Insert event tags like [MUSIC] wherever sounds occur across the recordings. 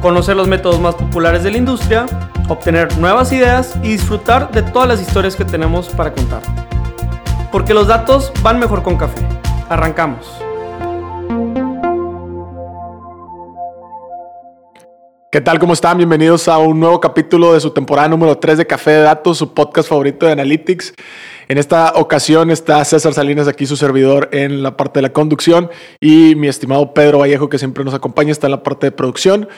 conocer los métodos más populares de la industria, obtener nuevas ideas y disfrutar de todas las historias que tenemos para contar. Porque los datos van mejor con café. Arrancamos. ¿Qué tal? ¿Cómo están? Bienvenidos a un nuevo capítulo de su temporada número 3 de Café de Datos, su podcast favorito de Analytics. En esta ocasión está César Salinas, aquí su servidor en la parte de la conducción, y mi estimado Pedro Vallejo, que siempre nos acompaña, está en la parte de producción.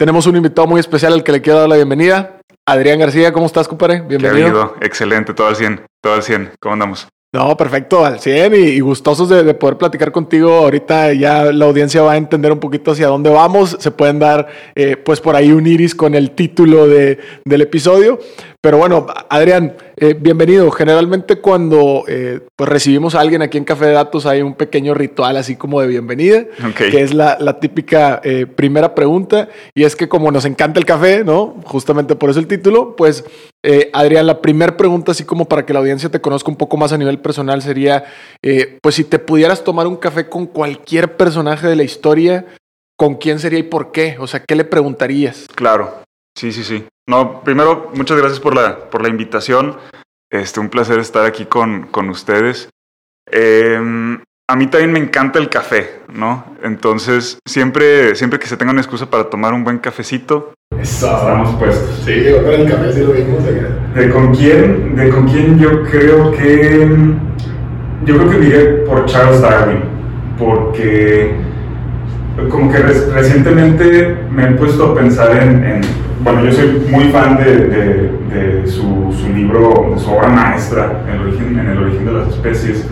Tenemos un invitado muy especial al que le quiero dar la bienvenida. Adrián García, ¿cómo estás, compadre? Bienvenido. Excelente, todo al 100, todo al 100. ¿Cómo andamos? No, perfecto, al 100 y, gustosos de, poder platicar contigo. Ahorita ya la audiencia va a entender un poquito hacia dónde vamos. Se pueden dar, eh, pues por ahí un iris con el título de, del episodio. Pero bueno, Adrián, eh, bienvenido. Generalmente cuando eh, pues recibimos a alguien aquí en Café de Datos hay un pequeño ritual así como de bienvenida, que es la, típica eh, primera pregunta. Y es que como nos encanta el café, ¿no? Justamente por eso el título, pues Adrián, la primera pregunta así como para que la audiencia te conozca un poco más a nivel personal sería, pues si te pudieras tomar un café con cualquier personaje de la historia, ¿con quién sería y por qué? O sea, ¿qué le preguntarías? Claro. Sí, sí, sí. No, primero, muchas gracias por la, por la invitación. Este, un placer estar aquí con, con ustedes. Em, a mí también me encanta el café, ¿no? Entonces, siempre, siempre que se tenga una excusa para tomar un buen cafecito, estamos puestos. Sí, con el café sí lo vimos. ¿De con quién? De con quién yo creo que... Yo creo que diré por Charles Darwin, porque como que recientemente me he puesto a pensar en bueno, yo soy muy fan de, de, su, su, libro, de su obra maestra, en el, origen, en el origen de las especies,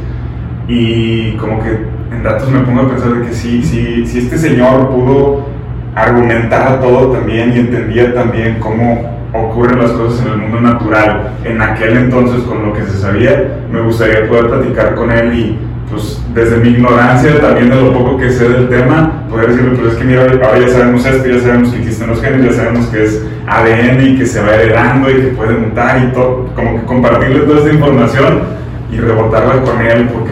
y como que en datos me pongo a pensar de que sí, sí, si este señor pudo argumentar todo también y entendía también cómo ocurren las cosas en el mundo natural en aquel entonces con lo que se sabía, me gustaría poder platicar con él y pues desde mi ignorancia también de lo poco que sé del tema, poder decirle, pues es que mira, ahora ya sabemos esto, ya sabemos que existen los genes, ya sabemos que es ADN y que se va heredando y que puede mutar y todo, como que compartirle toda esta información y rebotarla con él porque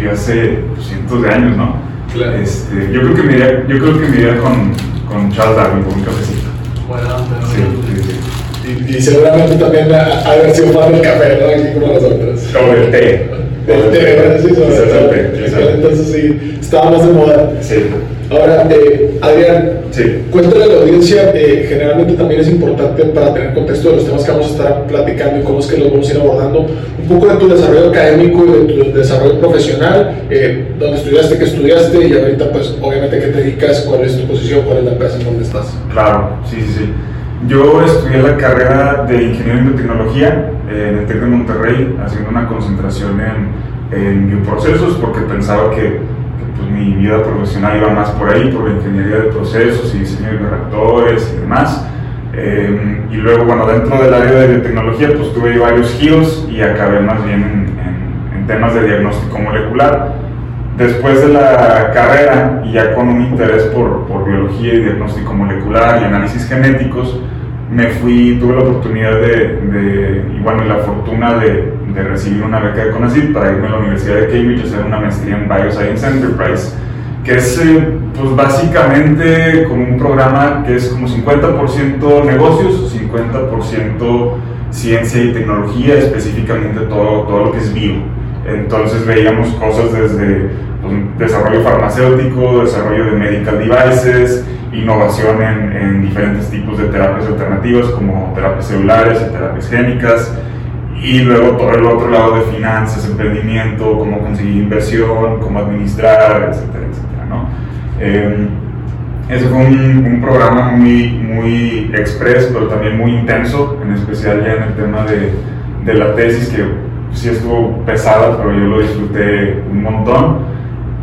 vivió hace cientos de años, ¿no? Claro. Este, yo creo que me iría, yo creo que me iría con, con Charles Darwin por un cafecito. Bueno, sí, sí, sí. Y, y, seguramente también ha, ha haber sido fan del café, ¿no? Aquí como nosotros. O del té. Entonces sí, estaba más de moda. Sí. Ahora, eh, Adrián, sí. cuéntale a la audiencia, eh, generalmente también es importante para tener contexto de los temas que vamos a estar platicando y cómo es que los vamos a ir abordando, un poco de tu desarrollo académico y de tu desarrollo profesional, eh, dónde estudiaste, qué estudiaste y ahorita pues obviamente qué te dedicas, cuál es tu posición, cuál es la empresa en donde estás. Claro, sí, sí, sí. Yo estudié la carrera de Ingeniería en Biotecnología en el TEC de Monterrey, haciendo una concentración en, en bioprocesos, porque pensaba que, pues, mi vida profesional iba más por ahí, por la ingeniería de procesos y diseño de reactores y demás. Em, y luego, bueno, dentro del área de biotecnología, pues tuve varios giros y acabé más bien en, en temas de diagnóstico molecular después de la carrera y ya con un interés por, por, biología y diagnóstico molecular y análisis genéticos, me fui, tuve la oportunidad de, de y bueno, la fortuna de, de, recibir una beca de CONACYT para irme a la Universidad de Cambridge a hacer una maestría en Bioscience Enterprise, que es eh, pues básicamente como un programa que es como 50% negocios, 50% ciencia y tecnología, específicamente todo, todo lo que es bio. Entonces veíamos cosas desde pues, desarrollo farmacéutico, desarrollo de medical devices, innovación en, en, diferentes tipos de terapias alternativas como terapias celulares y terapias génicas, y luego todo el otro lado de finanzas, emprendimiento, cómo conseguir inversión, cómo administrar, etcétera, etcétera, ¿no? Eh, ese fue un, un, programa muy, muy express, pero también muy intenso, en especial ya en el tema de, de la tesis, que sí estuvo pesada, pero yo lo disfruté un montón.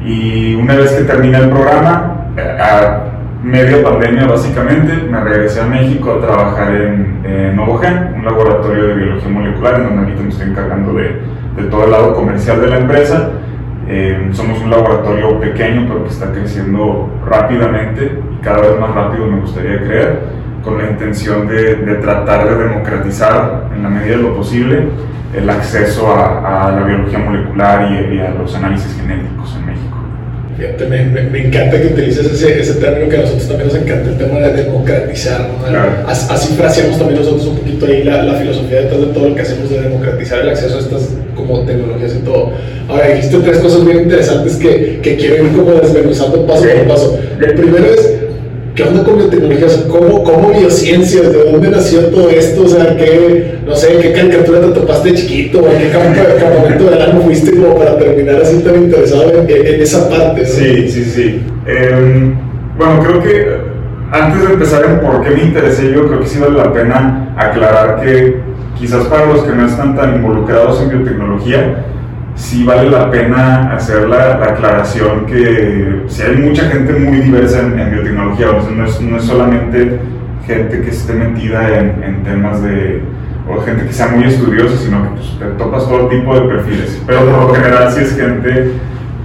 Y una vez que termina el programa, a, media pandemia básicamente, me regresé a México a trabajar en, en Novogen, un laboratorio de biología molecular, en donde ahorita me estoy encargando de, de todo el lado comercial de la empresa. Eh, somos un laboratorio pequeño, pero que está creciendo rápidamente y cada vez más rápido me gustaría creer, con la intención de, de tratar de democratizar en la medida de lo posible el acceso a, a la biología molecular y, a los análisis genéticos. Fíjate, me, me, me, encanta que utilices ese, ese término que a nosotros también nos encanta, el tema de democratizar. ¿no? Claro. As, así fraseamos también nosotros un poquito ahí la, la, filosofía detrás de todo lo que hacemos de democratizar el acceso a estas como tecnologías y todo. Ahora, dijiste tres cosas muy interesantes que, que quiero ir como desmenuzando paso por paso. El primero es ¿Qué onda con biotecnologías? ¿Cómo, ¿Cómo biociencias? ¿De dónde nació todo esto? O sea, ¿qué, no sé, qué caricatura te topaste chiquito? ¿O qué campamento de verano fuiste como para terminar así tan interesado en, en esa parte? Sí, sí, sí. Eh, bueno, creo que antes de empezar en por qué me interesé yo, creo que sí vale la pena aclarar que quizás para los que no están tan involucrados en biotecnología, sí vale la pena hacer la, la, aclaración que si hay mucha gente muy diversa en, en biotecnología, o no, es, no, es, solamente gente que esté metida en, en, temas de, o gente que sea muy estudiosa, sino que pues, te topas todo tipo de perfiles, pero por lo general sí es gente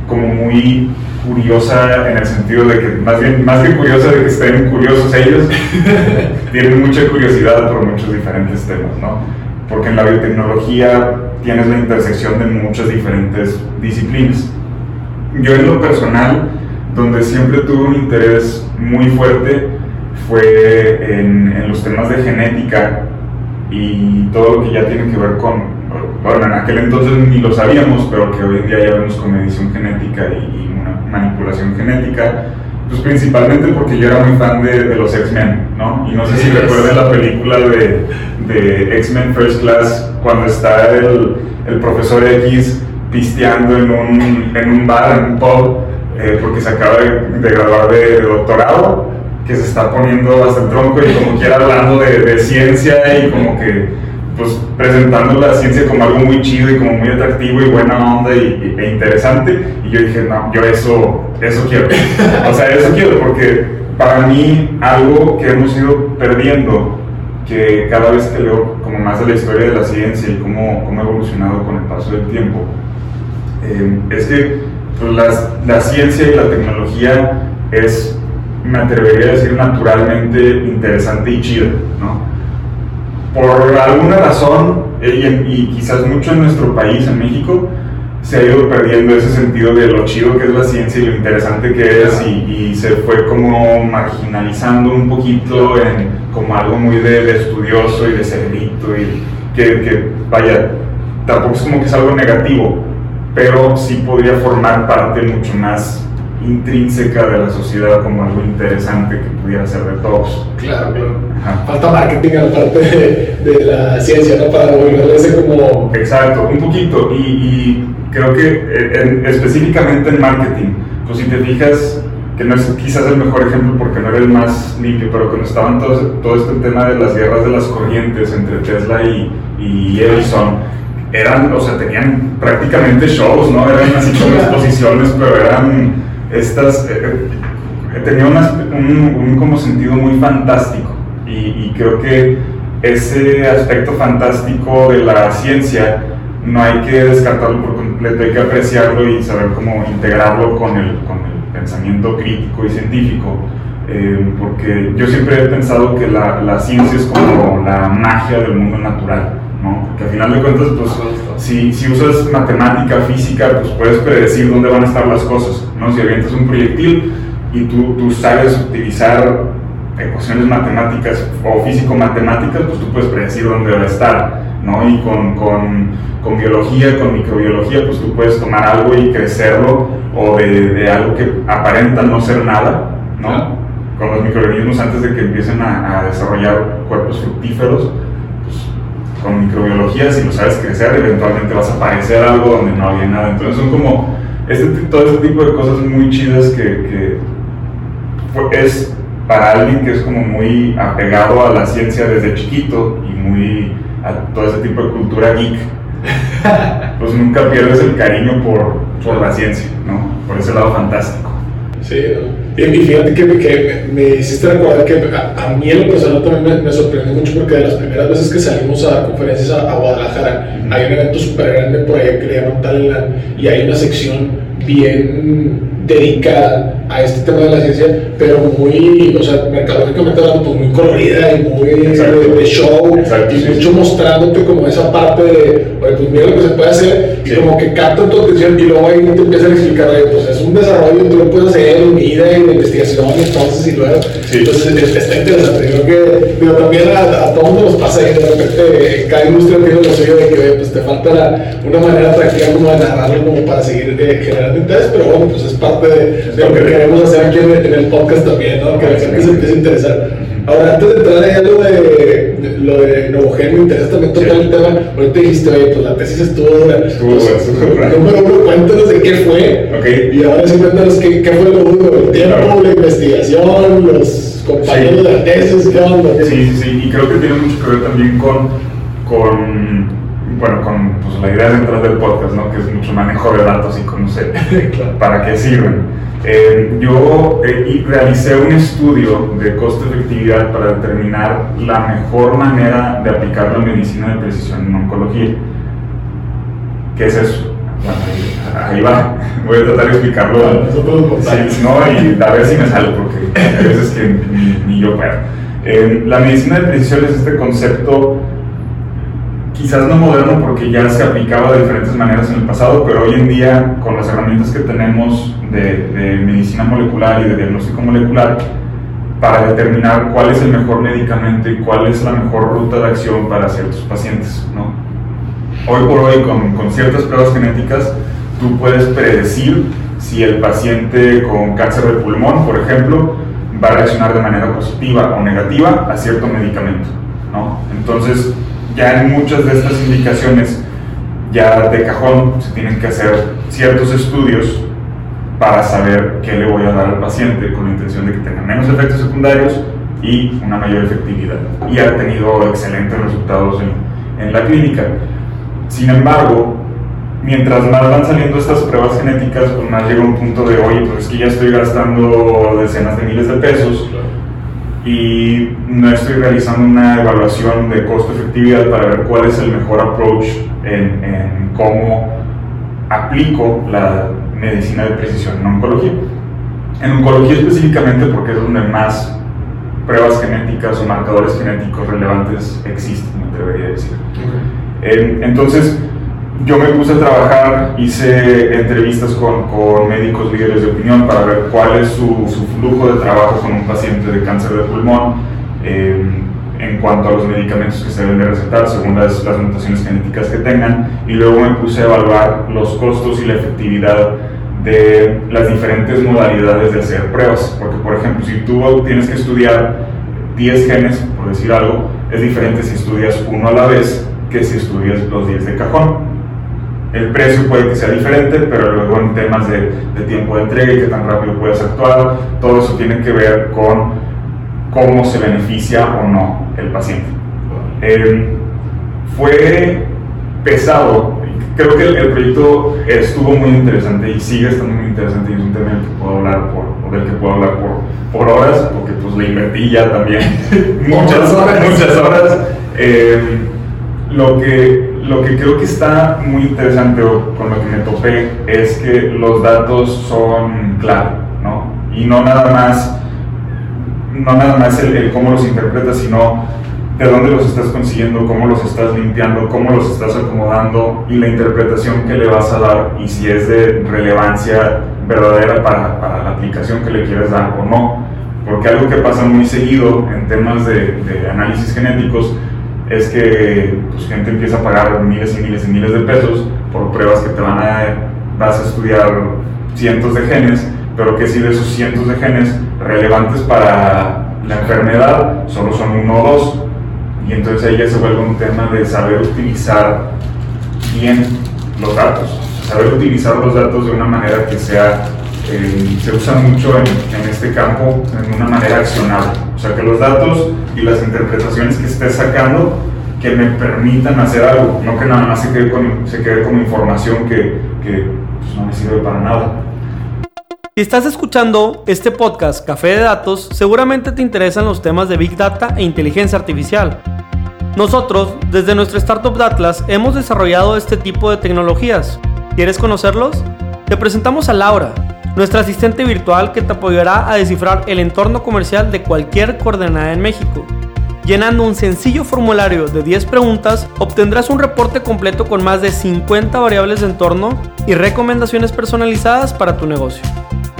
como muy curiosa en el sentido de que, más bien, más que curiosa de que estén curiosos ellos, [LAUGHS] tienen mucha curiosidad por muchos diferentes temas, ¿no? Porque en la biotecnología tienes la intersección de muchas diferentes disciplinas. Yo en lo personal, donde siempre tuve un interés muy fuerte, fue en, en, los temas de genética y todo lo que ya tiene que ver con, bueno, en aquel entonces ni lo sabíamos, pero que hoy en día ya vemos con edición genética y, y una manipulación genética, pues principalmente porque yo era muy fan de, de los X-Men, ¿no? Y no sé si recuerdan la película de, de X-Men First Class, cuando está el, el, profesor X pisteando en un, en un bar, en un pub, eh, porque se acaba de, de graduar de, de, doctorado, que se está poniendo hasta el tronco y como quiera hablando de, de ciencia y como que pues presentando la ciencia como algo muy chido y como muy atractivo y buena onda y, e interesante. Y yo dije no yo eso eso quiero o sea eso quiero porque para mí algo que hemos ido perdiendo que cada vez que leo como más de la historia de la ciencia y cómo, cómo ha evolucionado con el paso del tiempo eh, es que pues, la, la ciencia y la tecnología es me atrevería a decir naturalmente interesante y chida ¿no? por alguna razón, y, y, quizás mucho en nuestro país, en México, se ha ido perdiendo ese sentido de lo chido que es la ciencia y lo interesante que es, y, y se fue como marginalizando un poquito en como algo muy de, de estudioso y de cerebrito, y que, que, vaya, tampoco es como que es algo negativo, pero sí podría formar parte mucho más intrínseca de la sociedad como algo interesante que pudiera ser de todos. Claro, claro. Ajá. Falta marketing en la parte de, de, la ciencia, ¿no? Para volverlo ese como... Exacto, un poquito. Y, y creo que en, específicamente en marketing, pues si te fijas, que no es quizás el mejor ejemplo porque no era el más limpio, pero cuando estaban todos, todo este tema de las guerras de las corrientes entre Tesla y, y Edison, eran, o sea, tenían prácticamente shows, ¿no? Eran así como exposiciones, pero eran estas, eh, tenía una, un, un, como sentido muy fantástico y, y, creo que ese aspecto fantástico de la ciencia no hay que descartarlo por completo, hay que apreciarlo y saber cómo integrarlo con el, con el pensamiento crítico y científico. Eh, porque yo siempre he pensado que la, la, ciencia es como la magia del mundo natural, ¿no? Porque al final de cuentas, pues, si, si usas matemática, física, pues puedes predecir dónde van a estar las cosas, ¿no? Si avientas un proyectil y tú, tú sabes utilizar ecuaciones matemáticas o físico-matemáticas, pues tú puedes predecir dónde va a estar, ¿no? Y con, con, con, biología, con microbiología, pues tú puedes tomar algo y crecerlo, o de, de algo que aparenta no ser nada, ¿no? Con los microorganismos antes de que empiecen a, a desarrollar cuerpos fructíferos, con microbiología, si lo sabes crecer, eventualmente vas a aparecer algo donde no había nada. Entonces son como este, todo este tipo de cosas muy chidas que, que es para alguien que es como muy apegado a la ciencia desde chiquito y muy a todo ese tipo de cultura geek, [LAUGHS] pues nunca pierdes el cariño por, por la ciencia, ¿no? Por ese lado fantástico. Sí, ¿no? Y fíjate que, que me, hiciste recordar que a, mí en lo personal también me, sorprendió mucho porque de las primeras veces que salimos a dar conferencias a, Guadalajara, hay un evento súper grande por allá que le llaman Talentland y hay una sección bien dedicada a este tema de la ciencia, pero muy, o sea, mercadológicamente hablando, pues muy colorida y muy de, show, y mucho mostrándote como esa parte de, oye, pues mira lo que se puede hacer, y como que capta tu atención, y luego ahí te empiezan a explicar, oye, pues es un desarrollo, tú lo puedes hacer en vida y de investigación, entonces, y luego, entonces está interesante, creo que, pero también a, a todos nos pasa ahí, de repente, cada industria tiene lo suyo de que, oye, pues te falta una manera atractiva como de narrarlo, como para seguir eh, pero bueno, pues es parte de, lo que queremos hacer aquí en, el podcast también, ¿no? Que la gente se empiece a interesar. Ahora, antes de entrar ahí a lo de, lo de Novogen, me interesa también tocar el tema. Ahorita dijiste, oye, pues la tesis estuvo dura. Estuvo dura, Número uno, cuéntanos de qué fue. Okay. Y ahora sí, cuéntanos qué, qué fue lo duro, el tiempo, la investigación, los compañeros de la tesis, qué onda. Sí, sí, sí. Y creo que tiene mucho que ver también con, con bueno, con pues, la idea detrás del podcast, ¿no? que es mucho manejo de datos y conocer [LAUGHS] para qué sirven. Eh, yo eh, realicé un estudio de costo-efectividad para determinar la mejor manera de aplicar la medicina de precisión en oncología. ¿Qué es eso? ahí, va, voy a tratar de explicarlo. Sí, no, y a ver si me sale, porque hay veces que ni, yo puedo. Eh, la medicina de precisión es este concepto quizás no moderno porque ya se aplicaba de diferentes maneras en el pasado, pero hoy en día con las herramientas que tenemos de, medicina molecular y de diagnóstico molecular, para determinar cuál es el mejor medicamento y cuál es la mejor ruta de acción para ciertos pacientes. ¿no? Hoy por hoy con, con ciertas pruebas genéticas tú puedes predecir si el paciente con cáncer de pulmón, por ejemplo, va a reaccionar de manera positiva o negativa a cierto medicamento. ¿no? Entonces, ya en muchas de estas indicaciones, ya de cajón, se tienen que hacer ciertos estudios para saber qué le voy a dar al paciente con la intención de que tenga menos efectos secundarios y una mayor efectividad. Y ha tenido excelentes resultados en, en la clínica. Sin embargo, mientras más van saliendo estas pruebas genéticas, pues más llega un punto de, oye, pues es que ya estoy gastando decenas de miles de pesos y no estoy realizando una evaluación de costo-efectividad para ver cuál es el mejor approach en, en, cómo aplico la medicina de precisión en oncología. En oncología específicamente porque es donde más pruebas genéticas o marcadores genéticos relevantes existen, me debería decir. entonces, yo me puse a trabajar, hice entrevistas con, con, médicos líderes de opinión para ver cuál es su, su, flujo de trabajo con un paciente de cáncer de pulmón eh, en cuanto a los medicamentos que se deben de recetar según las, las, mutaciones genéticas que tengan y luego me puse a evaluar los costos y la efectividad de las diferentes modalidades de hacer pruebas. Porque por ejemplo si tú tienes que estudiar 10 genes por decir algo es diferente si estudias uno a la vez que si estudias los 10 de cajón el precio puede que sea diferente, pero luego en temas de, tiempo de entrega y qué tan rápido puedes actuar, todo eso tiene que ver con cómo se beneficia o no el paciente. Eh, fue pesado, creo que el, proyecto estuvo muy interesante y sigue estando muy interesante y es un tema del que puedo hablar por, del que puedo hablar por, por horas, porque pues le invertí ya también [LAUGHS] muchas horas. Muchas horas. Eh, lo que lo que creo que está muy interesante con lo que me topé es que los datos son clave, ¿no? Y no nada más, no nada más el, cómo los interpretas, sino de dónde los estás consiguiendo, cómo los estás limpiando, cómo los estás acomodando y la interpretación que le vas a dar y si es de relevancia verdadera para, para la aplicación que le quieres dar o no. Porque algo que pasa muy seguido en temas de, de análisis genéticos es que pues, gente empieza a pagar miles y miles y miles de pesos por pruebas que te van a, vas a estudiar cientos de genes, pero que si de esos cientos de genes relevantes para la enfermedad solo son uno o dos, y entonces ahí ya se vuelve un tema de saber utilizar bien los datos, saber utilizar los datos de una manera que sea, eh, se usa mucho en, en este campo en una manera accionable sea, que los datos y las interpretaciones que esté sacando que me permitan hacer algo, no que nada más se quede, con, se quede como información que, que pues, no me sirve para nada. Si estás escuchando este podcast Café de Datos, seguramente te interesan los temas de Big Data e inteligencia artificial. Nosotros, desde nuestro startup Datlas, hemos desarrollado este tipo de tecnologías. ¿Quieres conocerlos? Te presentamos a Laura, nuestra asistente virtual que te apoyará a descifrar el entorno comercial de cualquier coordenada en México. Llenando un sencillo formulario de 10 preguntas, obtendrás un reporte completo con más de 50 variables de entorno y recomendaciones personalizadas para tu negocio.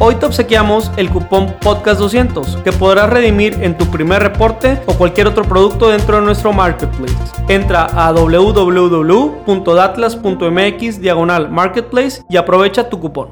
Hoy te obsequiamos el cupón Podcast200 que podrás redimir en tu primer reporte o cualquier otro producto dentro de nuestro marketplace. Entra a www.datlas.mx diagonal marketplace y aprovecha tu cupón.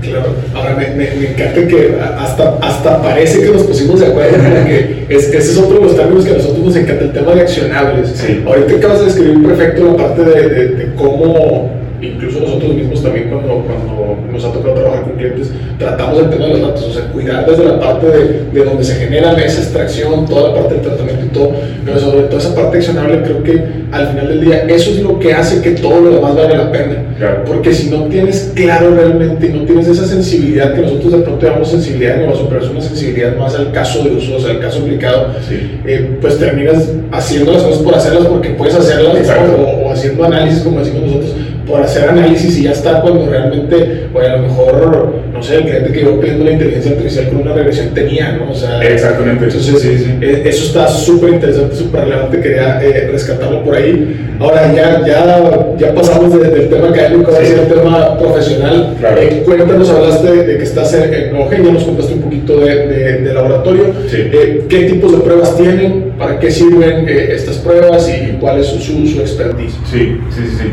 Claro, ahora me, me, encanta que hasta, hasta parece que nos pusimos de acuerdo porque es, ese es otro de los términos que a nosotros nos encanta, el tema de accionables. Sí. Ahorita acabas de describir perfecto la parte de, de, de cómo incluso nosotros mismos también cuando, cuando nos ha tocado trabajar con clientes, tratamos el tema de los datos, o sea, cuidar desde la parte de, de donde se genera esa extracción, toda la parte del tratamiento y todo, pero sobre todo esa parte accionable, creo que al final del día eso es lo que hace que todo lo demás valga la pena. Porque si no tienes claro realmente y no tienes esa sensibilidad, que nosotros de pronto llamamos sensibilidad de negocio, pero es una sensibilidad más al caso de uso, o sea, al caso aplicado, eh, pues terminas haciendo las cosas por hacerlas porque puedes hacerlas o, o haciendo análisis como decimos nosotros por hacer análisis y ya está cuando realmente, o a lo mejor, no sé, el cliente que iba pidiendo la inteligencia artificial con una regresión tenía, ¿no? O sea, Exactamente. Entonces, sí, sí. Eh, eso está súper interesante, súper relevante, quería eh, rescatarlo por ahí. Ahora, ya, ya, ya pasamos del tema académico sí. el tema profesional. Claro. Eh, cuéntanos, hablaste de, de, que estás en, en Ogen, ya nos contaste un poquito de, de, de laboratorio. Eh, ¿Qué tipos de pruebas tienen? ¿Para qué sirven eh, estas pruebas y cuál es su, su expertise? Sí, sí, sí.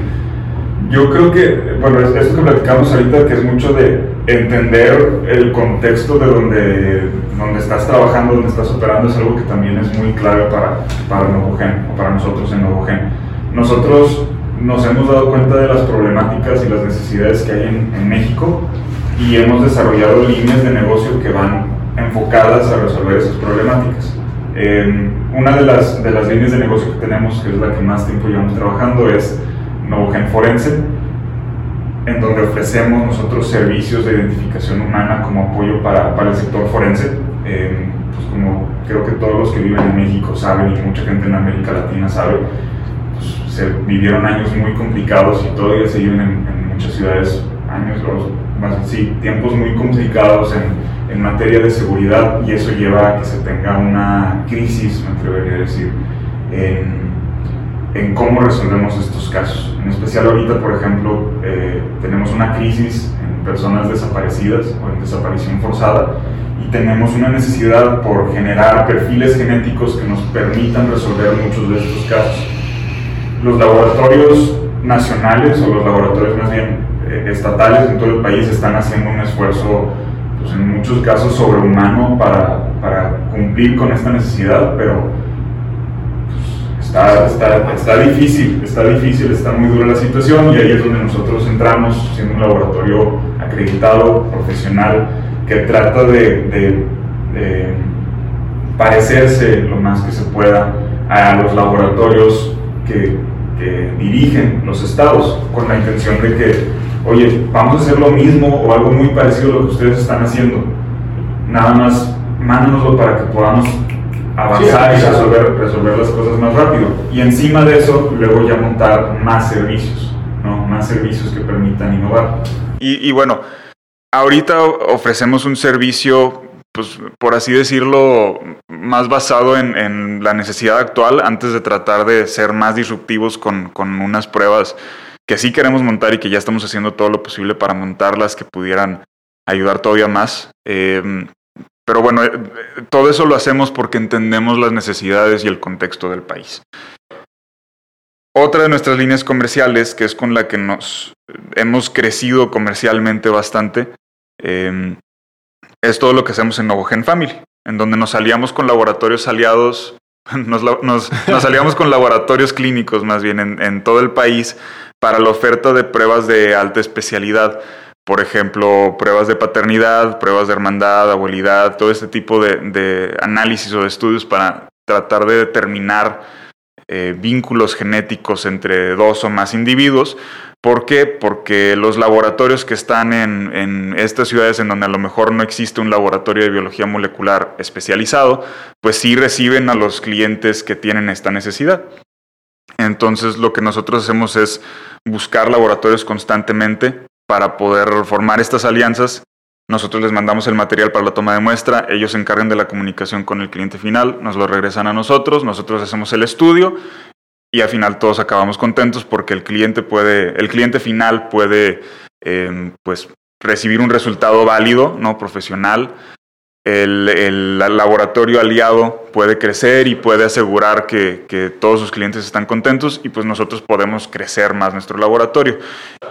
Yo creo que, bueno, esto que platicamos ahorita, que es mucho de entender el contexto de donde, donde estás trabajando, donde estás operando, es algo que también es muy clave para, para Novogen, o para nosotros en Novogen. Nosotros nos hemos dado cuenta de las problemáticas y las necesidades que hay en, en México y hemos desarrollado líneas de negocio que van enfocadas a resolver esas problemáticas. Eh, una de las, de las líneas de negocio que tenemos, que es la que más tiempo llevamos trabajando, es Novogen Forense, en donde ofrecemos nosotros servicios de identificación humana como apoyo para, para el sector forense. Eh, pues como creo que todos los que viven en México saben y mucha gente en América Latina sabe, pues se vivieron años muy complicados y todavía se viven en, en muchas ciudades años, más sí, tiempos muy complicados en, en materia de seguridad y eso lleva a que se tenga una crisis, me atrevería a decir, en en cómo resolvemos estos casos. En especial ahorita, por ejemplo, eh, tenemos una crisis en personas desaparecidas o en desaparición forzada y tenemos una necesidad por generar perfiles genéticos que nos permitan resolver muchos de estos casos. Los laboratorios nacionales o los laboratorios más bien eh, estatales en todo el país están haciendo un esfuerzo, pues en muchos casos sobrehumano para, para cumplir con esta necesidad, pero Está, está, está, difícil, está difícil, está muy dura la situación y ahí es donde nosotros entramos siendo un laboratorio acreditado, profesional, que trata de, parecerse lo más que se pueda a los laboratorios que, que, dirigen los estados con la intención de que, oye, vamos a hacer lo mismo o algo muy parecido a lo que ustedes están haciendo. Nada más, mándanoslo para que podamos avanzar sí, y resolver, resolver las cosas más rápido. Y encima de eso, luego ya montar más servicios, ¿no? Más servicios que permitan innovar. Y, y bueno, ahorita ofrecemos un servicio, pues por así decirlo, más basado en, en, la necesidad actual antes de tratar de ser más disruptivos con, con unas pruebas que sí queremos montar y que ya estamos haciendo todo lo posible para montarlas que pudieran ayudar todavía más. Eh, pero bueno, eh, todo eso lo hacemos porque entendemos las necesidades y el contexto del país. Otra de nuestras líneas comerciales, que es con la que nos hemos crecido comercialmente bastante, eh, es todo lo que hacemos en Novogen Family, en donde nos salíamos con laboratorios aliados, [LAUGHS] nos, nos, salíamos con laboratorios clínicos más bien en, en todo el país para la oferta de pruebas de alta especialidad por ejemplo, pruebas de paternidad, pruebas de hermandad, abuelidad, todo este tipo de, análisis o de estudios para tratar de determinar eh, vínculos genéticos entre dos o más individuos. ¿Por qué? Porque los laboratorios que están en, estas ciudades en donde a lo mejor no existe un laboratorio de biología molecular especializado, pues sí reciben a los clientes que tienen esta necesidad. Entonces lo que nosotros hacemos es buscar laboratorios constantemente para poder formar estas alianzas. Nosotros les mandamos el material para la toma de muestra, ellos se encargan de la comunicación con el cliente final, nos lo regresan a nosotros, nosotros hacemos el estudio y al final todos acabamos contentos porque el cliente puede, el cliente final puede eh, pues recibir un resultado válido, no profesional, el, laboratorio aliado puede crecer y puede asegurar que, todos sus clientes están contentos y pues nosotros podemos crecer más nuestro laboratorio.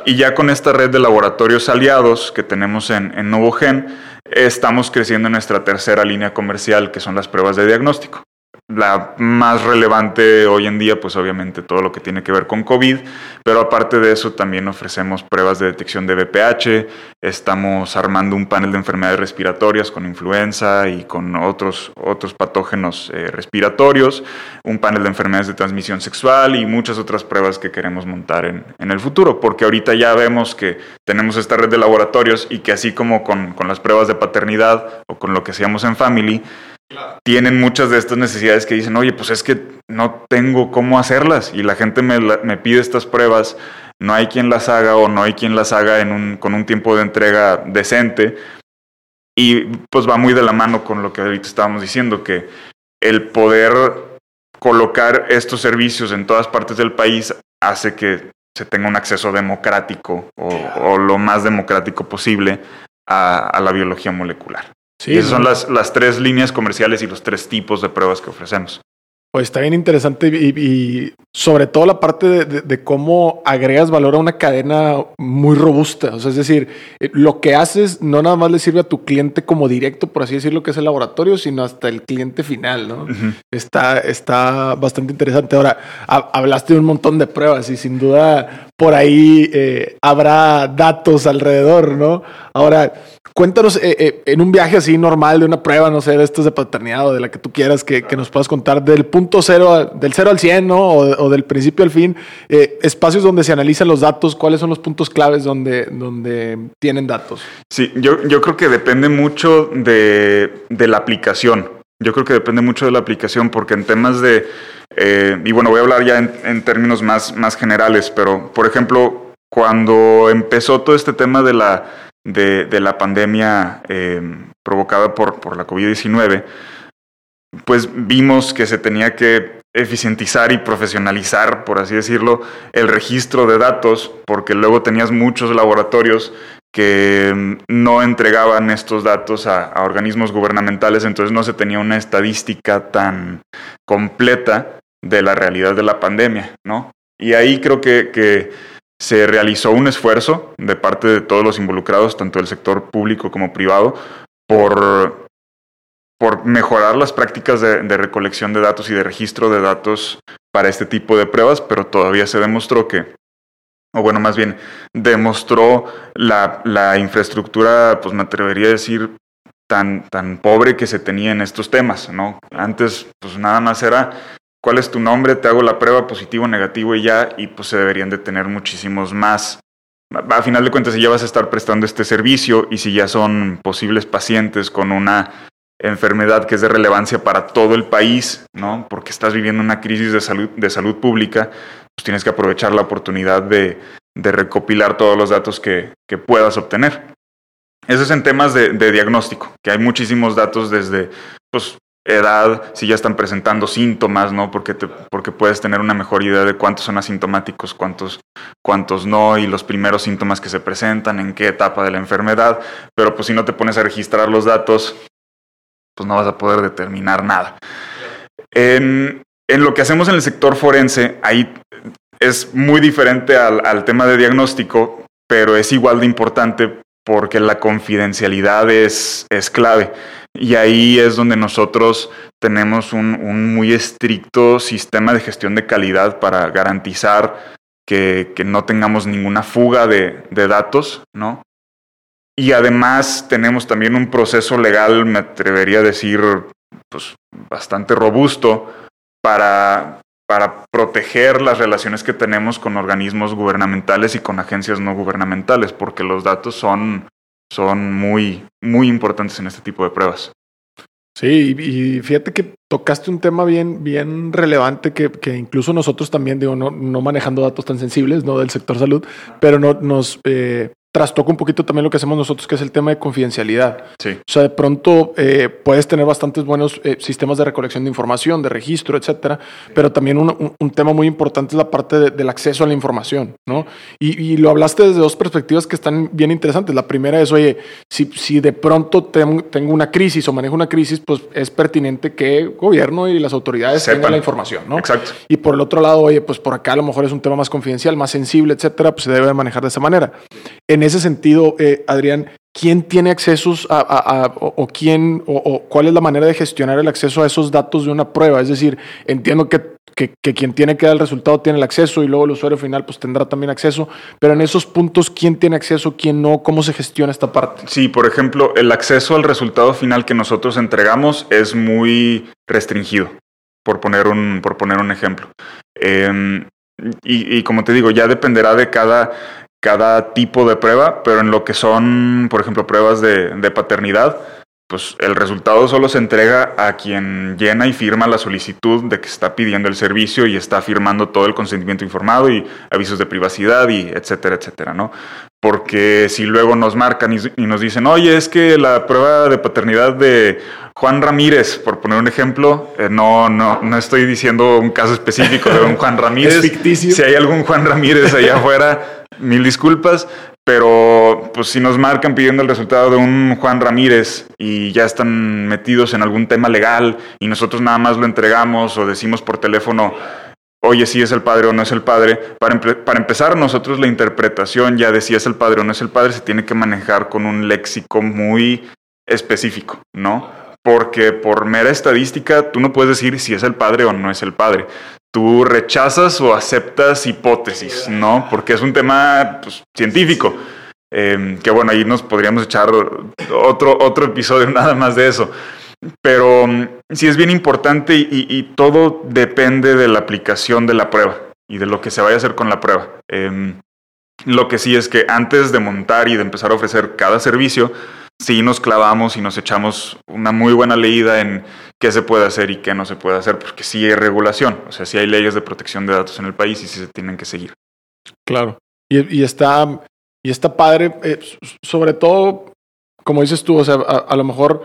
Y ya con esta red de laboratorios aliados que tenemos en, en Novogen, estamos creciendo en nuestra tercera línea comercial que son las pruebas de diagnóstico la más relevante hoy en día, pues obviamente todo lo que tiene que ver con COVID, pero aparte de eso también ofrecemos pruebas de detección de BPH, estamos armando un panel de enfermedades respiratorias con influenza y con otros, otros patógenos eh, respiratorios, un panel de enfermedades de transmisión sexual y muchas otras pruebas que queremos montar en, en, el futuro, porque ahorita ya vemos que tenemos esta red de laboratorios y que así como con, con las pruebas de paternidad o con lo que hacíamos en Family, tienen muchas de estas necesidades que dicen, oye, pues es que no tengo cómo hacerlas y la gente me, me pide estas pruebas, no hay quien las haga o no hay quien las haga en un, con un tiempo de entrega decente. Y pues va muy de la mano con lo que ahorita estábamos diciendo, que el poder colocar estos servicios en todas partes del país hace que se tenga un acceso democrático o, o lo más democrático posible a, a la biología molecular. Sí, y esas son las, las tres líneas comerciales y los tres tipos de pruebas que ofrecemos. Pues está bien interesante y, sobre todo la parte de, cómo agregas valor a una cadena muy robusta. O sea, es decir, eh, lo que haces no nada más le sirve a tu cliente como directo, por así decirlo, que es el laboratorio, sino hasta el cliente final, ¿no? está, está bastante interesante. Ahora, hablaste de un montón de pruebas y sin duda por ahí eh, habrá datos alrededor, ¿no? Ahora, Cuéntanos eh, eh, en un viaje así normal de una prueba, no sé, de estos de paternidad o de la que tú quieras que, nos puedas contar del punto cero, del cero al cien, ¿no? O, del principio al fin, eh, espacios donde se analizan los datos, cuáles son los puntos claves donde, donde tienen datos. Sí, yo, yo creo que depende mucho de, de la aplicación. Yo creo que depende mucho de la aplicación porque en temas de, y bueno, voy a hablar ya en, en términos más, más generales, pero por ejemplo, cuando empezó todo este tema de la de, la pandemia eh, provocada por, por la COVID-19, pues vimos que se tenía que eficientizar y profesionalizar, por así decirlo, el registro de datos, porque luego tenías muchos laboratorios que no entregaban estos datos a, organismos gubernamentales, entonces no se tenía una estadística tan completa de la realidad de la pandemia, ¿no? Y ahí creo que se realizó un esfuerzo de parte de todos los involucrados, tanto del sector público como privado, por, por mejorar las prácticas de, recolección de datos y de registro de datos para este tipo de pruebas, pero todavía se demostró que, o bueno, más bien, demostró la, la infraestructura, pues me atrevería a decir, tan, tan pobre que se tenía en estos temas, ¿no? Antes, pues nada más era cuál es tu nombre, te hago la prueba positivo, negativo y ya, y pues se deberían de tener muchísimos más. A final de cuentas, si ya vas a estar prestando este servicio y si ya son posibles pacientes con una enfermedad que es de relevancia para todo el país, ¿no? Porque estás viviendo una crisis de salud, de salud pública, pues tienes que aprovechar la oportunidad de, recopilar todos los datos que, que, puedas obtener. Eso es en temas de, de, diagnóstico, que hay muchísimos datos desde pues, edad, si ya están presentando síntomas, ¿no? Porque, te, porque puedes tener una mejor idea de cuántos son asintomáticos, cuántos, cuántos no, y los primeros síntomas que se presentan, en qué etapa de la enfermedad. Pero pues si no te pones a registrar los datos, pues no vas a poder determinar nada. En, lo que hacemos en el sector forense, ahí es muy diferente al, al tema de diagnóstico, pero es igual de importante porque la confidencialidad es, es clave. Y ahí es donde nosotros tenemos un, muy estricto sistema de gestión de calidad para garantizar que, no tengamos ninguna fuga de, datos, ¿no? Y además tenemos también un proceso legal, me atrevería a decir, pues bastante robusto para, para proteger las relaciones que tenemos con organismos gubernamentales y con agencias no gubernamentales, porque los datos son, son muy, muy importantes en este tipo de pruebas. Sí, y fíjate que tocaste un tema bien, bien relevante que, que incluso nosotros también, digo, no, no, manejando datos tan sensibles, no del sector salud, pero no, nos eh, trastoca un poquito también lo que hacemos nosotros, que es el tema de confidencialidad. Sí. O sea, de pronto eh, puedes tener bastantes buenos eh, sistemas de recolección de información, de registro, etcétera, pero también un, un, tema muy importante es la parte de, del acceso a la información, ¿no? Y, y, lo hablaste desde dos perspectivas que están bien interesantes. La primera es, oye, si, si de pronto tengo, tengo una crisis o manejo una crisis, pues es pertinente que el gobierno y las autoridades Sepan. tengan la información, ¿no? Exacto. Y por el otro lado, oye, pues por acá a lo mejor es un tema más confidencial, más sensible, etcétera, pues se debe manejar de esa manera. En ese sentido, eh, Adrián, ¿quién tiene accesos a, o, quién o, cuál es la manera de gestionar el acceso a esos datos de una prueba? Es decir, entiendo que, que, quien tiene que dar el resultado tiene el acceso y luego el usuario final pues tendrá también acceso, pero en esos puntos, ¿quién tiene acceso, quién no? ¿Cómo se gestiona esta parte? Sí, por ejemplo, el acceso al resultado final que nosotros entregamos es muy restringido, por poner un, por poner un ejemplo. Y, y como te digo, ya dependerá de cada cada tipo de prueba, pero en lo que son, por ejemplo, pruebas de, paternidad, pues el resultado solo se entrega a quien llena y firma la solicitud de que está pidiendo el servicio y está firmando todo el consentimiento informado y avisos de privacidad y etcétera, etcétera, ¿no? Porque si luego nos marcan y, y nos dicen, oye, es que la prueba de paternidad de Juan Ramírez, por poner un ejemplo, eh, no, no, no estoy diciendo un caso específico de un [LAUGHS] Juan Ramírez. es ficticio. Si hay algún Juan Ramírez allá afuera, mil disculpas, pero pues si nos marcan pidiendo el resultado de un Juan Ramírez y ya están metidos en algún tema legal y nosotros nada más lo entregamos o decimos por teléfono, oye, si es el padre o no es el padre, para, para empezar nosotros la interpretación ya de si es el padre o no es el padre se tiene que manejar con un léxico muy específico, ¿no? porque por mera estadística tú no puedes decir si es el padre o no es el padre. Tú rechazas o aceptas hipótesis, ¿no? Porque es un tema pues, científico. Eh, que bueno, ahí nos podríamos echar otro, otro episodio [LAUGHS] nada más de eso. Pero um, sí es bien importante y, todo depende de la aplicación de la prueba y de lo que se vaya a hacer con la prueba. Eh, lo que sí es que antes de montar y de empezar a ofrecer cada servicio, sí nos clavamos y nos echamos una muy buena leída en qué se puede hacer y qué no se puede hacer, porque sí hay regulación, o sea, sí hay leyes de protección de datos en el país y sí se tienen que seguir. Claro. Y, está, y está padre, eh, sobre todo, como dices tú, o sea, a lo mejor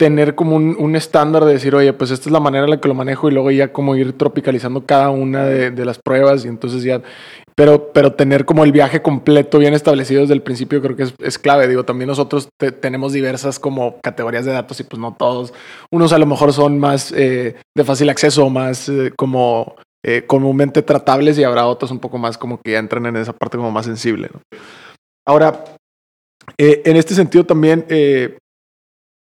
tener como un, un, estándar de decir, oye, pues esta es la manera en la que lo manejo y luego ya como ir tropicalizando cada una de, las pruebas y entonces ya, pero, pero tener como el viaje completo bien establecido desde el principio creo que es, clave. Digo, también nosotros te, tenemos diversas como categorías de datos y pues no todos. Unos a lo mejor son más eh, de fácil acceso, más eh, como eh, comúnmente tratables y habrá otros un poco más como que ya entran en esa parte como más sensible. Ahora, en este sentido también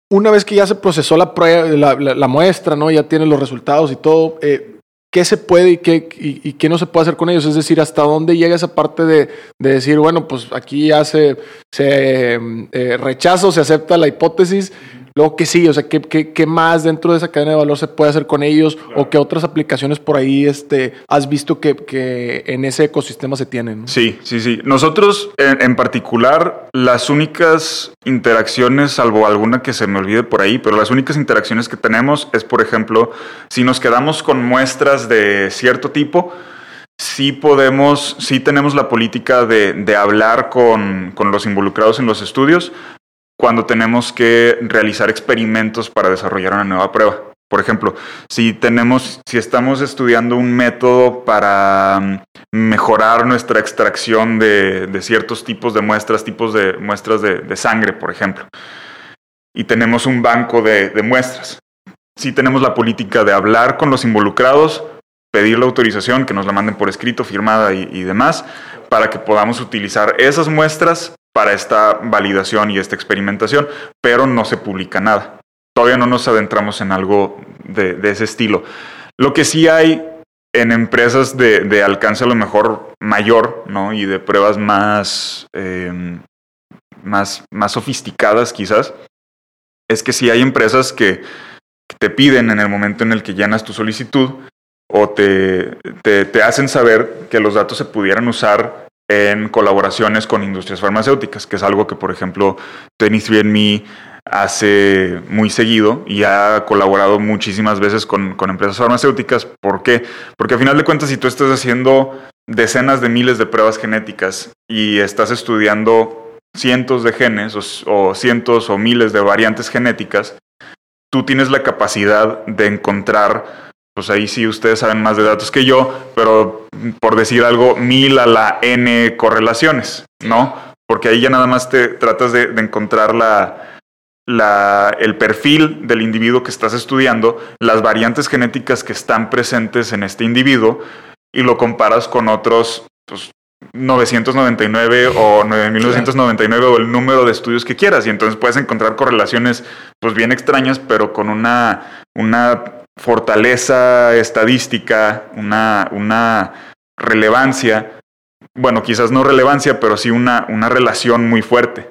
una vez que ya se procesó la prueba, la, muestra, ¿no? Ya tiene los resultados y todo, eh, ¿qué se puede y qué, y, qué no se puede hacer con ellos? Es decir, ¿hasta dónde llega esa parte de, de decir, bueno, pues aquí ya se, se eh, rechaza o se acepta la hipótesis? Luego, ¿qué sí? O sea, ¿qué, qué, qué más dentro de esa cadena de valor se puede hacer con ellos? Claro. ¿O qué otras aplicaciones por ahí este, has visto que, que en ese ecosistema se tienen? ¿no? Sí, sí, sí. Nosotros, en, en, particular, las únicas interacciones, salvo alguna que se me olvide por ahí, pero las únicas interacciones que tenemos es, por ejemplo, si nos quedamos con muestras de cierto tipo, sí podemos, sí tenemos la política de, de hablar con, con, los involucrados en los estudios, cuando tenemos que realizar experimentos para desarrollar una nueva prueba. Por ejemplo, si tenemos, si estamos estudiando un método para mm, mejorar nuestra extracción de, ciertos tipos de muestras, tipos de muestras de, sangre, por ejemplo, y tenemos un banco de, muestras, si tenemos la política de hablar con los involucrados, pedir la autorización, que nos la manden por escrito, firmada y demás, para que podamos utilizar esas muestras para esta validación y esta experimentación, pero no se publica nada. Todavía no nos adentramos en algo de, ese estilo. Lo que sí hay en empresas de, alcance a lo mejor mayor, ¿no? Y de pruebas más, eh, más, más sofisticadas quizás, es que sí hay empresas que te piden en el momento en el que llenas tu solicitud o te, te, hacen saber que los datos se pudieran usar en colaboraciones con industrias farmacéuticas, que es algo que, por ejemplo, Tennis Me hace muy seguido y ha colaborado muchísimas veces con, empresas farmacéuticas. ¿Por qué? Porque a final de cuentas, si tú estás haciendo decenas de miles de pruebas genéticas y estás estudiando cientos de genes o, cientos o miles de variantes genéticas, tú tienes la capacidad de encontrar, pues ahí sí ustedes saben más de datos que yo, pero por decir algo, mil a la n correlaciones, ¿no? Porque ahí ya nada más te tratas de, encontrar la, el perfil del individuo que estás estudiando, las variantes genéticas que están presentes en este individuo y lo comparas con otros pues, 999 o 9999 o el número de estudios que quieras y entonces puedes encontrar correlaciones pues bien extrañas pero con una, una fortaleza estadística, una, una relevancia, bueno quizás no relevancia pero sí una, una relación muy fuerte.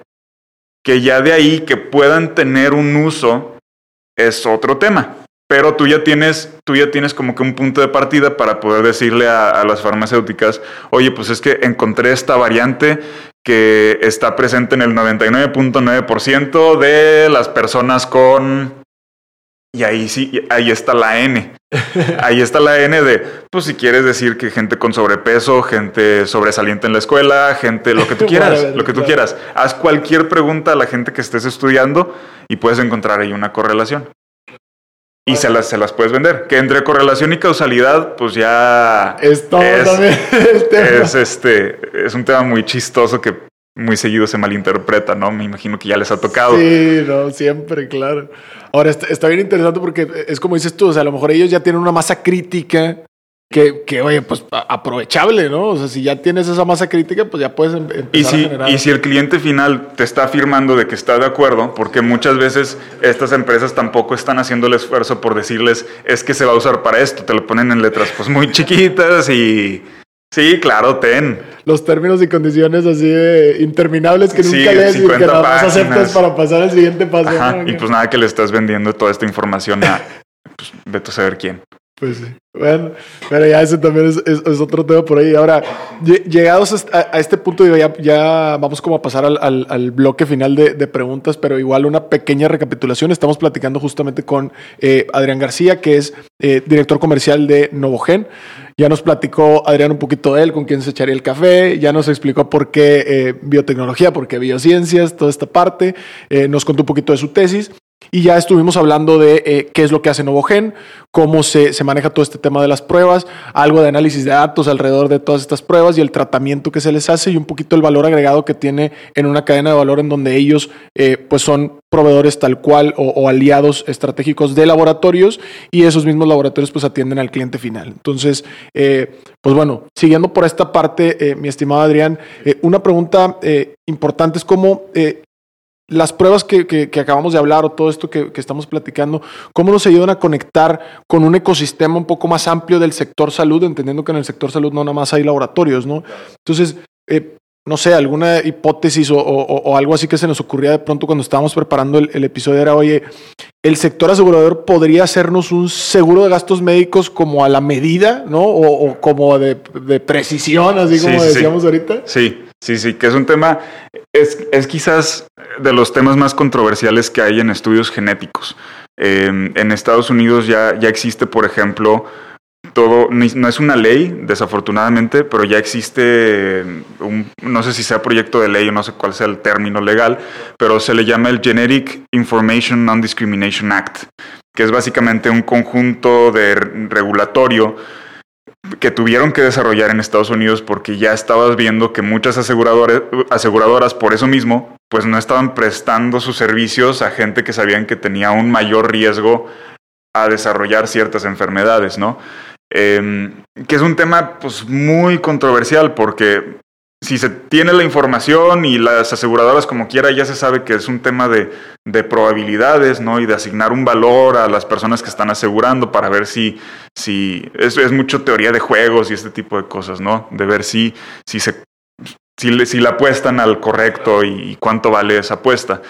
Que ya de ahí que puedan tener un uso es otro tema. Pero tú ya tienes, tú ya tienes como que un punto de partida para poder decirle a, las farmacéuticas, oye, pues es que encontré esta variante que está presente en el 99.9% de las personas con... Y ahí sí, ahí está la N. [LAUGHS] Ahí está la N de, pues si quieres decir que gente con sobrepeso, gente sobresaliente en la escuela, gente, lo que tú [LAUGHS] quieras, lo que tú quieras. Haz cualquier pregunta a la gente que estés estudiando y puedes encontrar ahí una correlación y se las, se las puedes vender. Que entre correlación y causalidad, pues ya. Es todo también [LAUGHS] el tema. Es, este, es un tema muy chistoso que muy seguido se malinterpreta, ¿no? Me imagino que ya les ha tocado. Sí, no, siempre, claro. Ahora, está, está bien interesante porque es como dices tú, o sea, a lo mejor ellos ya tienen una masa crítica que, que, oye, pues aprovechable, ¿no? O sea, si ya tienes esa masa crítica, pues ya puedes em, empezar y si, a generar. Y si el cliente final te está afirmando de que está de acuerdo, porque muchas veces estas empresas tampoco están haciendo el esfuerzo por decirles, es que se va a usar para esto, te lo ponen en letras pues muy chiquitas y... Sí, claro, ten. Los términos y condiciones así de interminables que nunca lees y que nada más aceptas para pasar al siguiente paso. Y pues nada que le estás vendiendo toda esta información a, pues, vete a saber quién. Pues sí. Bueno, pero ya ese también es, es, otro tema por ahí. Ahora, llegados a, este punto, ya, ya vamos como a pasar al, al, bloque final de, de, preguntas, pero igual una pequeña recapitulación. Estamos platicando justamente con eh, Adrián García, que es eh, director comercial de Novogen. Ya nos platicó Adrián un poquito de él, con quién se echaría el café, ya nos explicó por qué eh, biotecnología, por qué biociencias, toda esta parte. nos contó un poquito de su tesis. Y ya estuvimos hablando de eh, qué es lo que hace Novogen, cómo se, se, maneja todo este tema de las pruebas, algo de análisis de datos alrededor de todas estas pruebas y el tratamiento que se les hace y un poquito el valor agregado que tiene en una cadena de valor en donde ellos eh, pues son proveedores tal cual o, aliados estratégicos de laboratorios y esos mismos laboratorios pues atienden al cliente final. Entonces, eh, pues bueno, siguiendo por esta parte, mi estimado Adrián, una pregunta importante es cómo las pruebas que, acabamos de hablar o todo esto que, estamos platicando, ¿cómo nos ayudan a conectar con un ecosistema un poco más amplio del sector salud, entendiendo que en el sector salud no nada más hay laboratorios, ¿no? Entonces, eh, no sé, alguna hipótesis o, algo así que se nos ocurría de pronto cuando estábamos preparando el, episodio era, oye, el sector asegurador podría hacernos un seguro de gastos médicos como a la medida, ¿no? O, como de, precisión, así como decíamos ahorita. Sí, sí, sí, que es un tema, es, es quizás de los temas más controversiales que hay en estudios genéticos. Em, en Estados Unidos ya, ya existe, por ejemplo, todo, no es una ley, desafortunadamente, pero ya existe un, no sé si sea proyecto de ley o no sé cuál sea el término legal, pero se le llama el Genetic Information Non-Discrimination Act, que es básicamente un conjunto de regulatorio que tuvieron que desarrollar en Estados Unidos porque ya estabas viendo que muchas aseguradoras, aseguradoras por eso mismo, pues no estaban prestando sus servicios a gente que sabían que tenía un mayor riesgo a desarrollar ciertas enfermedades, ¿no? Em, que es un tema pues, muy controversial porque si se tiene la información y las aseguradoras como quiera, ya se sabe que es un tema de, probabilidades, ¿no? Y de asignar un valor a las personas que están asegurando para ver si, si es, mucho teoría de juegos y este tipo de cosas, ¿no? De ver si, si se si, si la apuestan al correcto y, cuánto vale esa apuesta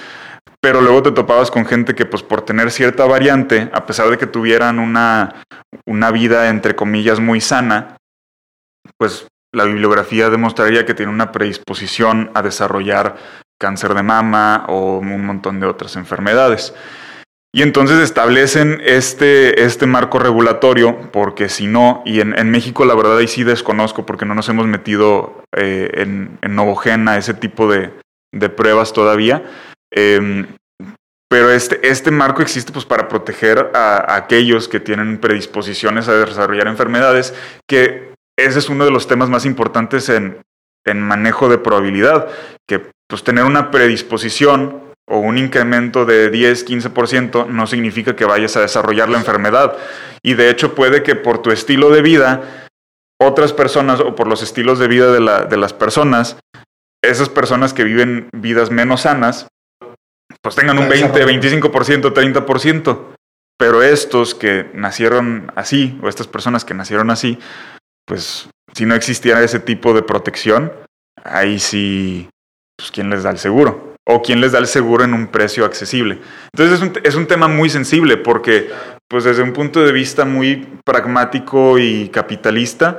pero luego te topabas con gente que pues por tener cierta variante, a pesar de que tuvieran una, una vida entre comillas muy sana, pues la bibliografía demostraría que tiene una predisposición a desarrollar cáncer de mama o un montón de otras enfermedades. Y entonces establecen este, este marco regulatorio, porque si no, y en, México la verdad ahí sí desconozco, porque no nos hemos metido eh, en, en ese tipo de, de pruebas todavía. Em, pero este, este marco existe pues, para proteger a, aquellos que tienen predisposiciones a desarrollar enfermedades, que ese es uno de los temas más importantes en, en manejo de probabilidad, que pues, tener una predisposición o un incremento de 10, 15% no significa que vayas a desarrollar la enfermedad. Y de hecho puede que por tu estilo de vida, otras personas o por los estilos de vida de, la, de las personas, esas personas que viven vidas menos sanas, pues tengan un 20, 25%, 30%. Pero estos que nacieron así, o estas personas que nacieron así, pues si no existiera ese tipo de protección, ahí sí, pues ¿quién les da el seguro? O quién les da el seguro en un precio accesible. Entonces es un, es un tema muy sensible porque, pues desde un punto de vista muy pragmático y capitalista,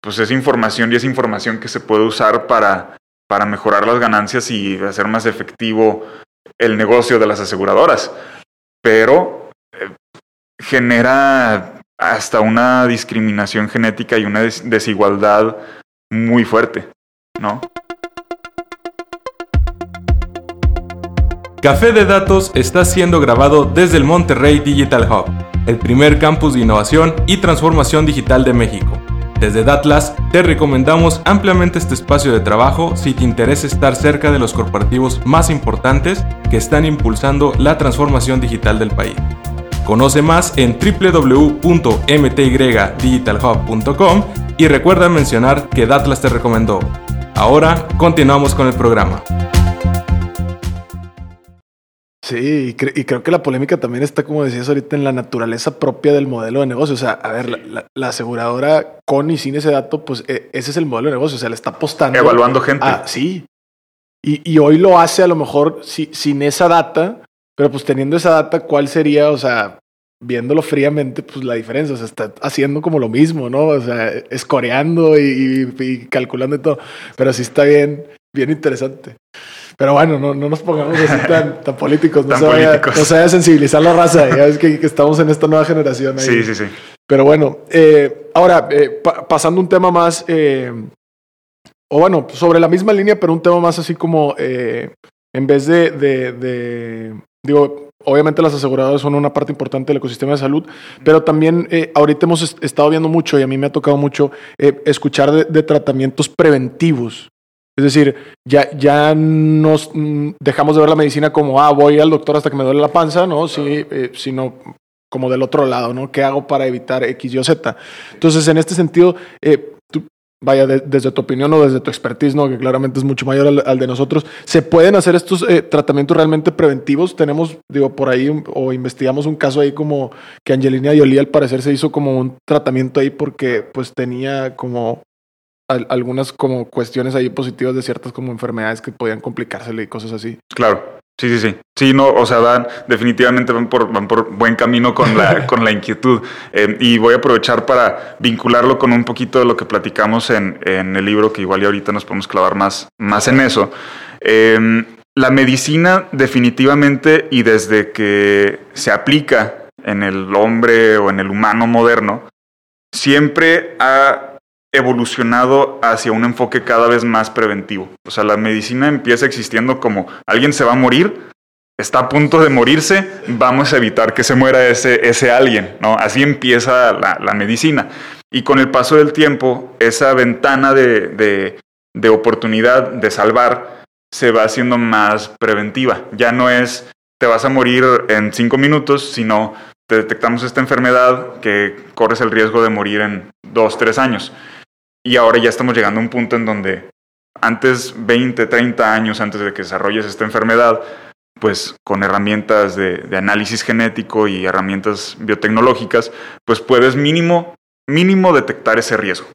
pues es información y es información que se puede usar para, para mejorar las ganancias y hacer más efectivo el negocio de las aseguradoras. Pero eh, genera hasta una discriminación genética y una desigualdad muy fuerte, ¿no? Café de Datos está siendo grabado desde el Monterrey Digital Hub, el primer campus de innovación y transformación digital de México. Desde Datlas te recomendamos ampliamente este espacio de trabajo si te interesa estar cerca de los corporativos más importantes que están impulsando la transformación digital del país. Conoce más en www.mtydigitalhub.com y recuerda mencionar que Datlas te recomendó. Ahora continuamos con el programa. Sí, y, creo que la polémica también está, como decías ahorita, en la naturaleza propia del modelo de negocio. O sea, a ver, la, aseguradora con y sin ese dato, pues e, ese es el modelo de negocio. O sea, le está apostando. Evaluando gente. Ah, sí. Y, hoy lo hace a lo mejor sin esa data, pero pues teniendo esa data, ¿cuál sería? O sea, viéndolo fríamente, pues la diferencia, o sea, está haciendo como lo mismo, ¿no? O sea, escoreando y, y calculando y todo. Pero sí está bien, bien interesante. Pero bueno, no, no nos pongamos así [LAUGHS] tan, tan políticos. No, se Vaya, no se vaya a sensibilizar la raza. Ya ves que, estamos en esta nueva generación. Sí, sí, sí. Pero bueno, eh, ahora, eh, pasando un tema más, eh, o bueno, sobre la misma línea, pero un tema más así como, en vez de, de, de, digo, obviamente las aseguradoras son una parte importante del ecosistema de salud, pero también ahorita hemos estado viendo mucho y a mí me ha tocado mucho escuchar de, tratamientos preventivos. Es decir, ya, ya nos mm, dejamos de ver la medicina como, ah, voy al doctor hasta que me duele la panza, ¿no? Sí, eh, sino como del otro lado, ¿no? ¿Qué hago para evitar X, Y o Z? Entonces, en este sentido, eh, vaya, desde tu opinión o desde tu expertise, ¿no? Que claramente es mucho mayor al, de nosotros, ¿se pueden hacer estos eh, tratamientos realmente preventivos? Tenemos, digo, por ahí, o investigamos un caso ahí como que Angelina Jolie al parecer se hizo como un tratamiento ahí porque pues tenía como algunas como cuestiones ahí positivas de ciertas como enfermedades que podían complicársele y cosas así. Claro. Sí, sí, sí. Sí, no, o sea, van, definitivamente van por, van por buen camino con la, [LAUGHS] con la inquietud. Eh, y voy a aprovechar para vincularlo con un poquito de lo que platicamos en, en el libro, que igual y ahorita nos podemos clavar más, más en eso. Eh, la medicina definitivamente y desde que se aplica en el hombre o en el humano moderno, siempre ha evolucionado hacia un enfoque cada vez más preventivo. O sea, la medicina empieza existiendo como alguien se va a morir, está a punto de morirse, vamos a evitar que se muera ese, ese alguien, ¿no? Así empieza la, medicina. Y con el paso del tiempo, esa ventana de, de oportunidad de salvar se va haciendo más preventiva. Ya no es te vas a morir en cinco minutos, sino te detectamos esta enfermedad que corres el riesgo de morir en dos, tres años. Y ahora ya estamos llegando a un punto en donde antes, 20, 30 años antes de que desarrolles esta enfermedad, pues con herramientas de, análisis genético y herramientas biotecnológicas, pues puedes mínimo, mínimo detectar ese riesgo.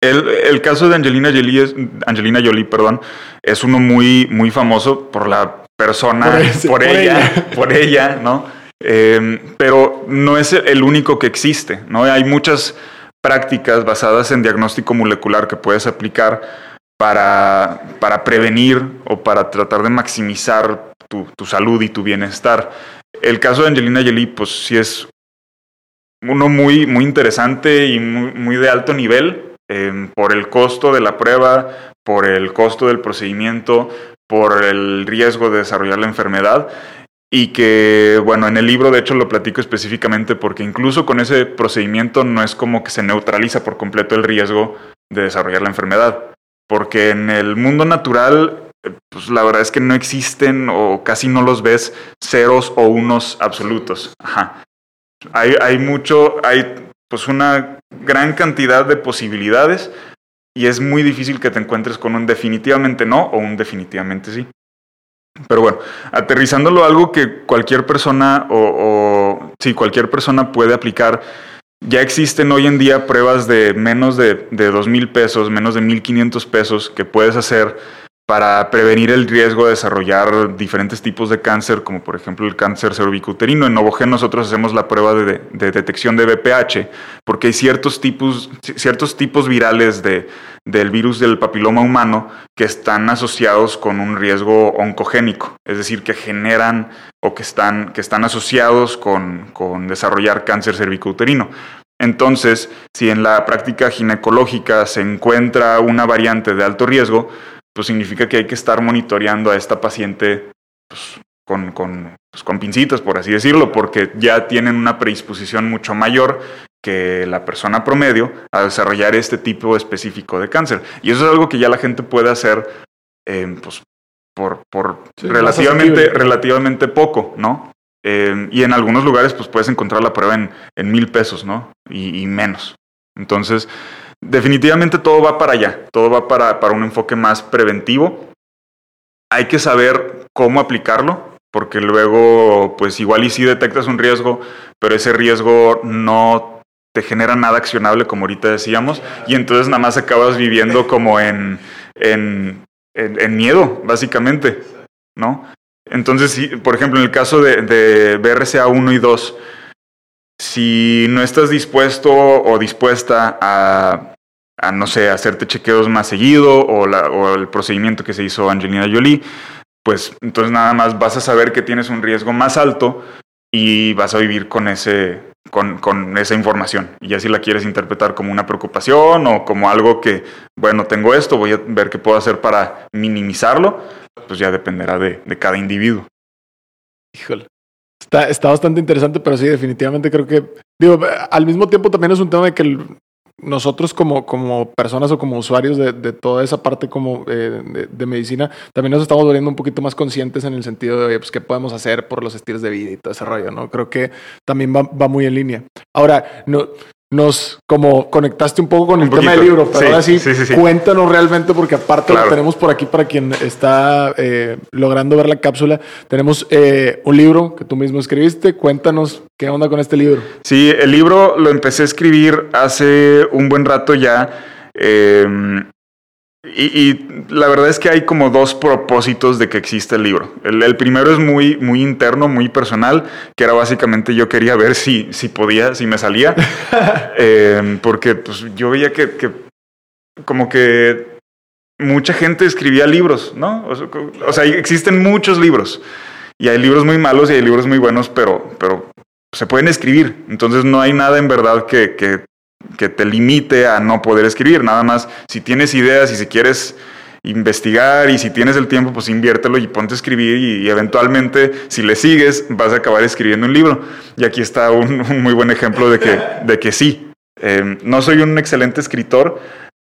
El, caso de Angelina Jolie, es, Angelina Jolie perdón, es uno muy, muy famoso por la persona, por, [LAUGHS] ella, [LAUGHS] por ella, ¿no? Em, pero no es el único que existe, ¿no? Hay muchas prácticas basadas en diagnóstico molecular que puedes aplicar para, para prevenir o para tratar de maximizar tu, tu, salud y tu bienestar. El caso de Angelina Jolie, pues sí es uno muy, muy interesante y muy, de alto nivel eh, por el costo de la prueba, por el costo del procedimiento, por el riesgo de desarrollar la enfermedad y que, bueno, en el libro de hecho lo platico específicamente porque incluso con ese procedimiento no es como que se neutraliza por completo el riesgo de desarrollar la enfermedad, porque en el mundo natural, eh, pues la verdad es que no existen o casi no los ves ceros o unos absolutos. Ajá. Hay, hay mucho, hay pues una gran cantidad de posibilidades y es muy difícil que te encuentres con un definitivamente no o un definitivamente sí. Pero bueno, aterrizándolo a algo que cualquier persona o, si cualquier persona puede aplicar. Ya existen hoy en día pruebas de menos de, de dos mil pesos, menos de mil quinientos pesos que puedes hacer para prevenir el riesgo de desarrollar diferentes tipos de cáncer, como por ejemplo el cáncer cervicuterino. En Novogen nosotros hacemos la prueba de, detección de BPH, porque hay ciertos tipos, ciertos tipos virales de, del virus del papiloma humano que están asociados con un riesgo oncogénico, es decir, que generan o que están, que están asociados con, con desarrollar cáncer cervicuterino. Entonces, si en la práctica ginecológica se encuentra una variante de alto riesgo, pues significa que hay que estar monitoreando a esta paciente pues, con, con, pues, con pincitas, por así decirlo, porque ya tienen una predisposición mucho mayor que la persona promedio a desarrollar este tipo específico de cáncer. Y eso es algo que ya la gente puede hacer eh, pues, por, por relativamente, relativamente poco, ¿no? Eh, y en algunos lugares pues puedes encontrar la prueba en, en mil pesos, ¿no? Y, y menos. Entonces, definitivamente todo va para allá, todo va para, para un enfoque más preventivo. Hay que saber cómo aplicarlo, porque luego, pues igual y si detectas un riesgo, pero ese riesgo no te genera nada accionable, como ahorita decíamos, y entonces nada más acabas viviendo como en, en, en, miedo, básicamente, ¿no? Entonces, por ejemplo, en el caso de, BRCA 1 y 2, si no estás dispuesto o dispuesta a, a no sé, hacerte chequeos más seguido o, la, o el procedimiento que se hizo Angelina Jolie, pues entonces nada más vas a saber que tienes un riesgo más alto y vas a vivir con ese con, con, esa información. Y ya si la quieres interpretar como una preocupación o como algo que, bueno, tengo esto, voy a ver qué puedo hacer para minimizarlo, pues ya dependerá de, de cada individuo. Híjole. Está, está bastante interesante, pero sí, definitivamente creo que, digo, al mismo tiempo también es un tema de que nosotros como, como personas o como usuarios de, de toda esa parte como eh, de, medicina, también nos estamos volviendo un poquito más conscientes en el sentido de pues, qué podemos hacer por los estilos de vida y todo ese rollo, ¿no? Creo que también va, va muy en línea. Ahora, no, nos como conectaste un poco con el tema del libro, pero sí, ahora sí, sí, sí, cuéntanos realmente, porque aparte claro. lo tenemos por aquí para quien está eh, logrando ver la cápsula, tenemos eh, un libro que tú mismo escribiste, cuéntanos qué onda con este libro. Sí, el libro lo empecé a escribir hace un buen rato ya. Eh, y, y, la verdad es que hay como dos propósitos de que existe el libro. El, el, primero es muy, muy interno, muy personal, que era básicamente yo quería ver si, si podía, si me salía, [LAUGHS] eh, porque pues, yo veía que, que, como que mucha gente escribía libros, ¿no? O, o, sea, existen muchos libros y hay libros muy malos y hay libros muy buenos, pero, pero se pueden escribir. Entonces no hay nada en verdad que, que que te limite a no poder escribir. Nada más, si tienes ideas y si quieres investigar y si tienes el tiempo, pues inviértelo y ponte a escribir y, eventualmente, si le sigues, vas a acabar escribiendo un libro. Y aquí está un, [LAUGHS] muy buen ejemplo de que, de que sí. Eh, no soy un excelente escritor,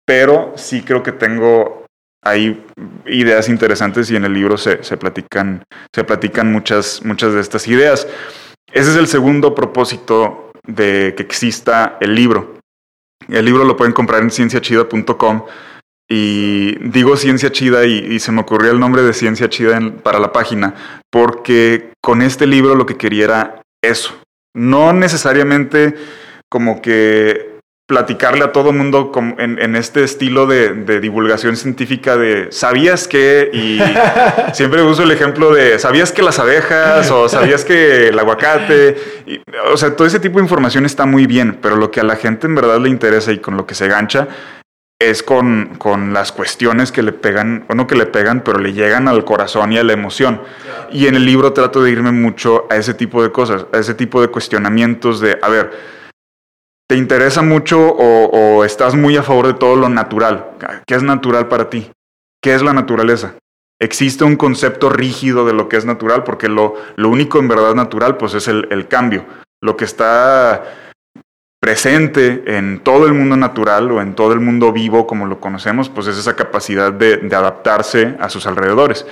pero sí creo que tengo hay ideas interesantes y en el libro se, se, platican, se platican muchas, muchas de estas ideas. Ese es el segundo propósito de que exista el libro. El libro lo pueden comprar en cienciachida.com. Y digo ciencia chida y, se me ocurrió el nombre de ciencia chida para la página, porque con este libro lo que quería era eso. No necesariamente como que platicarle a todo mundo en, en, este estilo de, de, divulgación científica de ¿sabías que? Y [LAUGHS] siempre uso el ejemplo de ¿sabías que las abejas? o ¿sabías que el aguacate? Y, o sea, todo ese tipo de información está muy bien, pero lo que a la gente en verdad le interesa y con lo que se gancha es con, con las cuestiones que le pegan, o no que le pegan, pero le llegan al corazón y a la emoción. Y en el libro trato de irme mucho a ese tipo de cosas, a ese tipo de cuestionamientos de, a ver, ¿te interesa mucho o, estás muy a favor de todo lo natural? ¿Qué es natural para ti? ¿Qué es la naturaleza? ¿Existe un concepto rígido de lo que es natural? Porque lo, único en verdad natural pues es el, el cambio. Lo que está presente en todo el mundo natural o en todo el mundo vivo como lo conocemos, pues es esa capacidad de, adaptarse a sus alrededores.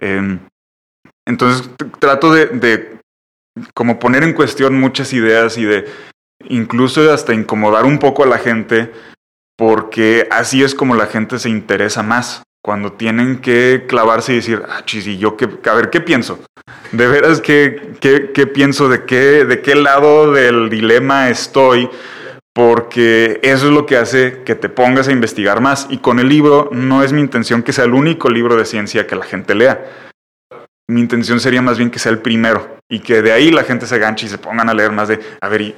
Em, entonces trato de, de, como poner en cuestión muchas ideas y de incluso hasta incomodar un poco a la gente porque así es como la gente se interesa más cuando tienen que clavarse y decir, ah, chis, y yo, qué, a ver, ¿qué pienso? De veras, ¿qué, qué, qué pienso? ¿De qué, ¿De qué lado del dilema estoy? Porque eso es lo que hace que te pongas a investigar más. Y con el libro no es mi intención que sea el único libro de ciencia que la gente lea mi intención sería más bien que sea el primero y que de ahí la gente se ganche y se pongan a leer más de, a ver,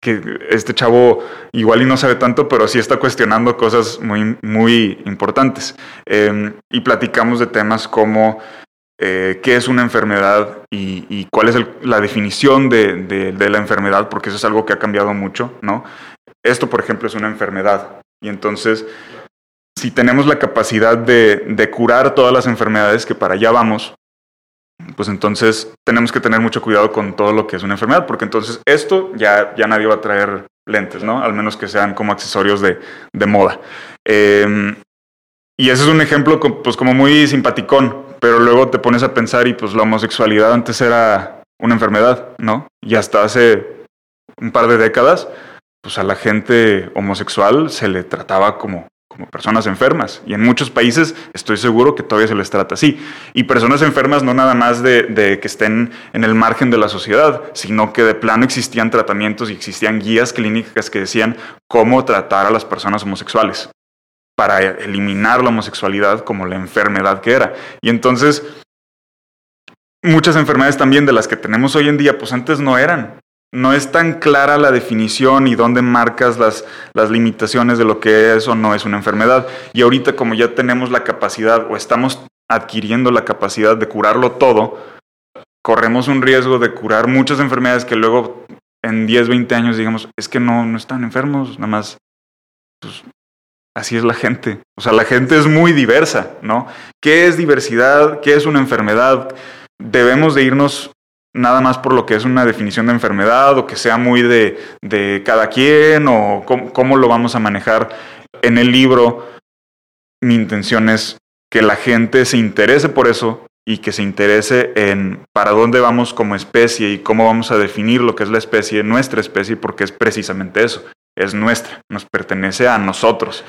que este chavo igual y no sabe tanto, pero sí está cuestionando cosas muy, muy importantes. Em, y platicamos de temas como eh, qué es una enfermedad y, cuál es la definición de, la enfermedad, porque eso es algo que ha cambiado mucho, ¿no? Esto, por ejemplo, es una enfermedad. Y entonces, si tenemos la capacidad de curar todas las enfermedades, que para allá vamos, pues entonces tenemos que tener mucho cuidado con todo lo que es una enfermedad, porque entonces esto ya, ya nadie va a traer lentes, ¿no? Al menos que sean como accesorios de, de moda. Em, y ese es un ejemplo pues como muy simpaticón, pero luego te pones a pensar y pues la homosexualidad antes era una enfermedad, ¿no? Y hasta hace un par de décadas, pues a la gente homosexual se le trataba como como personas enfermas. Y en muchos países estoy seguro que todavía se les trata así. Y personas enfermas no nada más de, que estén en el margen de la sociedad, sino que de plano existían tratamientos y existían guías clínicas que decían cómo tratar a las personas homosexuales para eliminar la homosexualidad como la enfermedad que era. Y entonces, muchas enfermedades también de las que tenemos hoy en día, pues antes no eran no es tan clara la definición y dónde marcas las, las, limitaciones de lo que es o no es una enfermedad. Y ahorita como ya tenemos la capacidad o estamos adquiriendo la capacidad de curarlo todo, corremos un riesgo de curar muchas enfermedades que luego en 10, 20 años digamos, es que no, no están enfermos, nada más, pues, así es la gente. O sea, la gente es muy diversa, ¿no? ¿Qué es diversidad? ¿Qué es una enfermedad? Debemos de irnos nada más por lo que es una definición de enfermedad o que sea muy de, de cada quien o cómo, lo vamos a manejar en el libro. Mi intención es que la gente se interese por eso y que se interese en para dónde vamos como especie y cómo vamos a definir lo que es la especie, nuestra especie, porque es precisamente eso, es nuestra, nos pertenece a nosotros.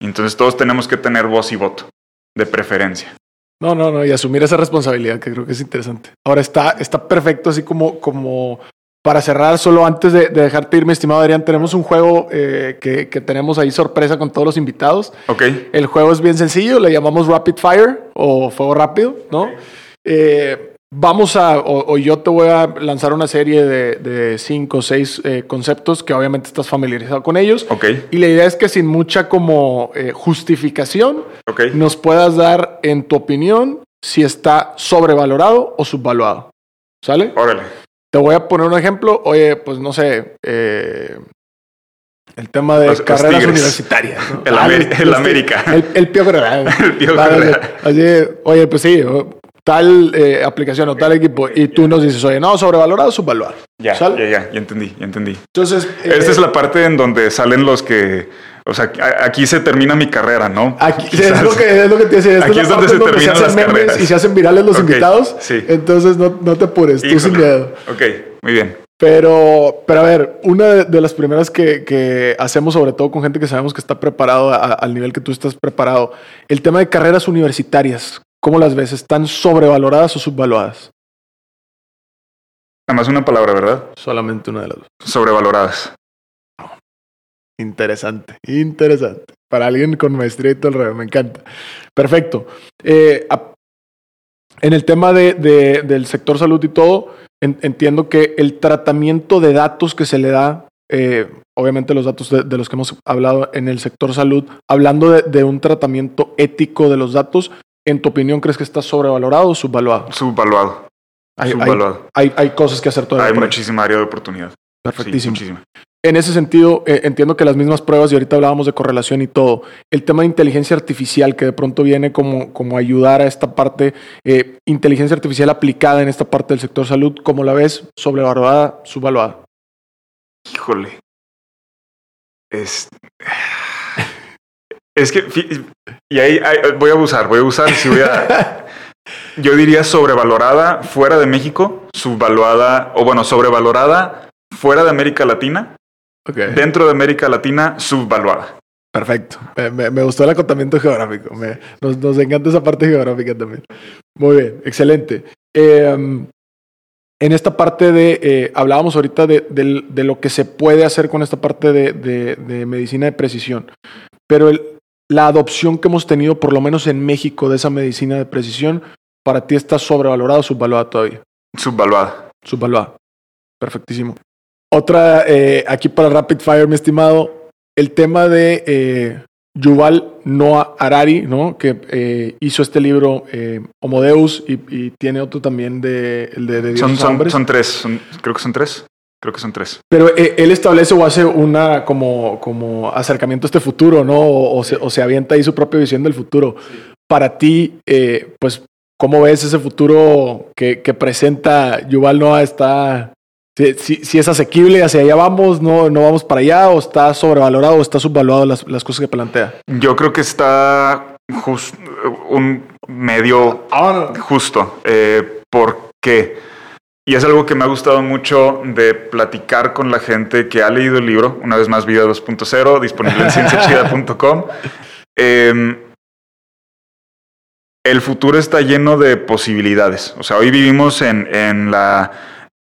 Entonces todos tenemos que tener voz y voto, de preferencia. No, no, no, y asumir esa responsabilidad que creo que es interesante. Ahora está, está perfecto, así como, como para cerrar, solo antes de, dejarte ir, mi estimado Adrián, tenemos un juego eh, que, tenemos ahí sorpresa con todos los invitados. Ok. El juego es bien sencillo, le llamamos Rapid Fire o Fuego Rápido, ¿no? Eh, Vamos a, o, yo te voy a lanzar una serie de, cinco o seis eh, conceptos que obviamente estás familiarizado con ellos. Ok. Y la idea es que sin mucha como eh, justificación okay. nos puedas dar en tu opinión si está sobrevalorado o subvaluado. ¿Sale? Órale. Te voy a poner un ejemplo. Oye, pues no sé, eh, el tema de carreras universitarias. El, América. El, el Pío [LAUGHS] El oye, pues sí, tal eh, aplicación o tal equipo y tú nos dices, oye, no, sobrevalorado, subvalorado. Ya, ya, ya, ya entendí, ya entendí. Entonces, esta es la parte en donde salen los que, o sea, aquí se termina mi carrera, ¿no? Aquí [LAUGHS] es lo, que, es lo que te decía. Aquí es, donde se terminan se las carreras. Y se hacen virales los invitados. Sí. Entonces no, no te apures, tú sin miedo. Ok, muy bien. Pero, pero a ver, una de las primeras que, que, hacemos, sobre todo con gente que sabemos que está preparado al nivel que tú estás preparado, el tema de carreras universitarias. ¿Cómo las ves? ¿Están sobrevaloradas o subvaluadas? Nada más una palabra, ¿verdad? Solamente una de las dos. Sobrevaloradas. Interesante, interesante. Para alguien con maestría y todo el rollo, me encanta. Perfecto. Eh, a- en el tema de, de- del sector salud y todo, en- entiendo que el tratamiento de datos que se le da, eh, obviamente los datos de, de los que hemos hablado en el sector salud, hablando de un tratamiento ético de los datos, en tu opinión, ¿crees que está sobrevalorado o subvaluado? Subvaluado. Hay, subvaluado. hay- hay cosas que hacer todavía. Hay muchísima área de oportunidad. Perfectísimo. Sí. En ese sentido, eh, entiendo que las mismas pruebas, y ahorita hablábamos de correlación y todo, el tema de inteligencia artificial que de pronto viene como, como ayudar a esta parte, eh, inteligencia artificial aplicada en esta parte del sector salud, ¿cómo la ves? ¿Sobrevalorada, subvaluada? Híjole. Es. Es que. Y ahí, ahí voy a abusar, voy a abusar. Si voy a. [LAUGHS] Yo diría sobrevalorada fuera de México, subvaluada, o bueno, sobrevalorada fuera de América Latina, dentro de América Latina, subvaluada. Perfecto. Me, me- me gustó el acotamiento geográfico. Me- nos, nos encanta esa parte geográfica también. Muy bien, excelente. Eh, um, en esta parte de, eh, hablábamos ahorita de, de lo que se puede hacer con esta parte de, de- de medicina de precisión, pero el- la adopción que hemos tenido, por lo menos en México, de esa medicina de precisión, para ti está sobrevalorada o subvaluada todavía. Subvaluada. Subvaluada. Perfectísimo. Otra, eh, aquí para Rapid Fire, mi estimado, el tema de eh, Yuval Noah Harari, ¿no? Que eh, hizo este libro eh, Homo Deus y, y tiene otro también de el de, de Son, son, son tres. son- creo que son tres. Creo que son tres. Pero eh, él establece o hace una como, como acercamiento a este futuro, ¿no? O, o se, o se avienta ahí su propia visión del futuro. Para ti, eh, pues, ¿cómo ves ese futuro que, que presenta Yuval Noah? ¿Está, si, si- si es asequible, hacia allá vamos, no, no vamos para allá, o está sobrevalorado o está subvaluado las, las cosas que plantea? Yo creo que está jus- un medio justo. Eh, ¿Por qué? Y es algo que me ha gustado mucho de platicar con la gente que ha leído el libro, una vez más Vida 2.0, disponible en cienciachida.com. [LAUGHS] Eh, el futuro está lleno de posibilidades. O sea, hoy vivimos en, en la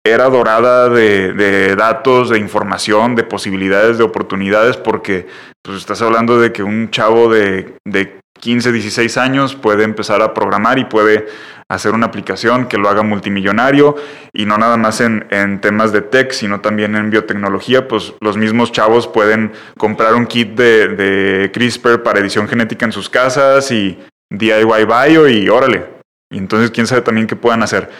era dorada de, de datos, de información, de posibilidades, de oportunidades, porque pues, estás hablando de que un chavo de, de 15, 16 años puede empezar a programar y puede hacer una aplicación que lo haga multimillonario y no nada más en, temas de tech, sino también en biotecnología, pues los mismos chavos pueden comprar un kit de, de CRISPR para edición genética en sus casas y DIY bio y órale. Y entonces quién sabe también qué puedan hacer.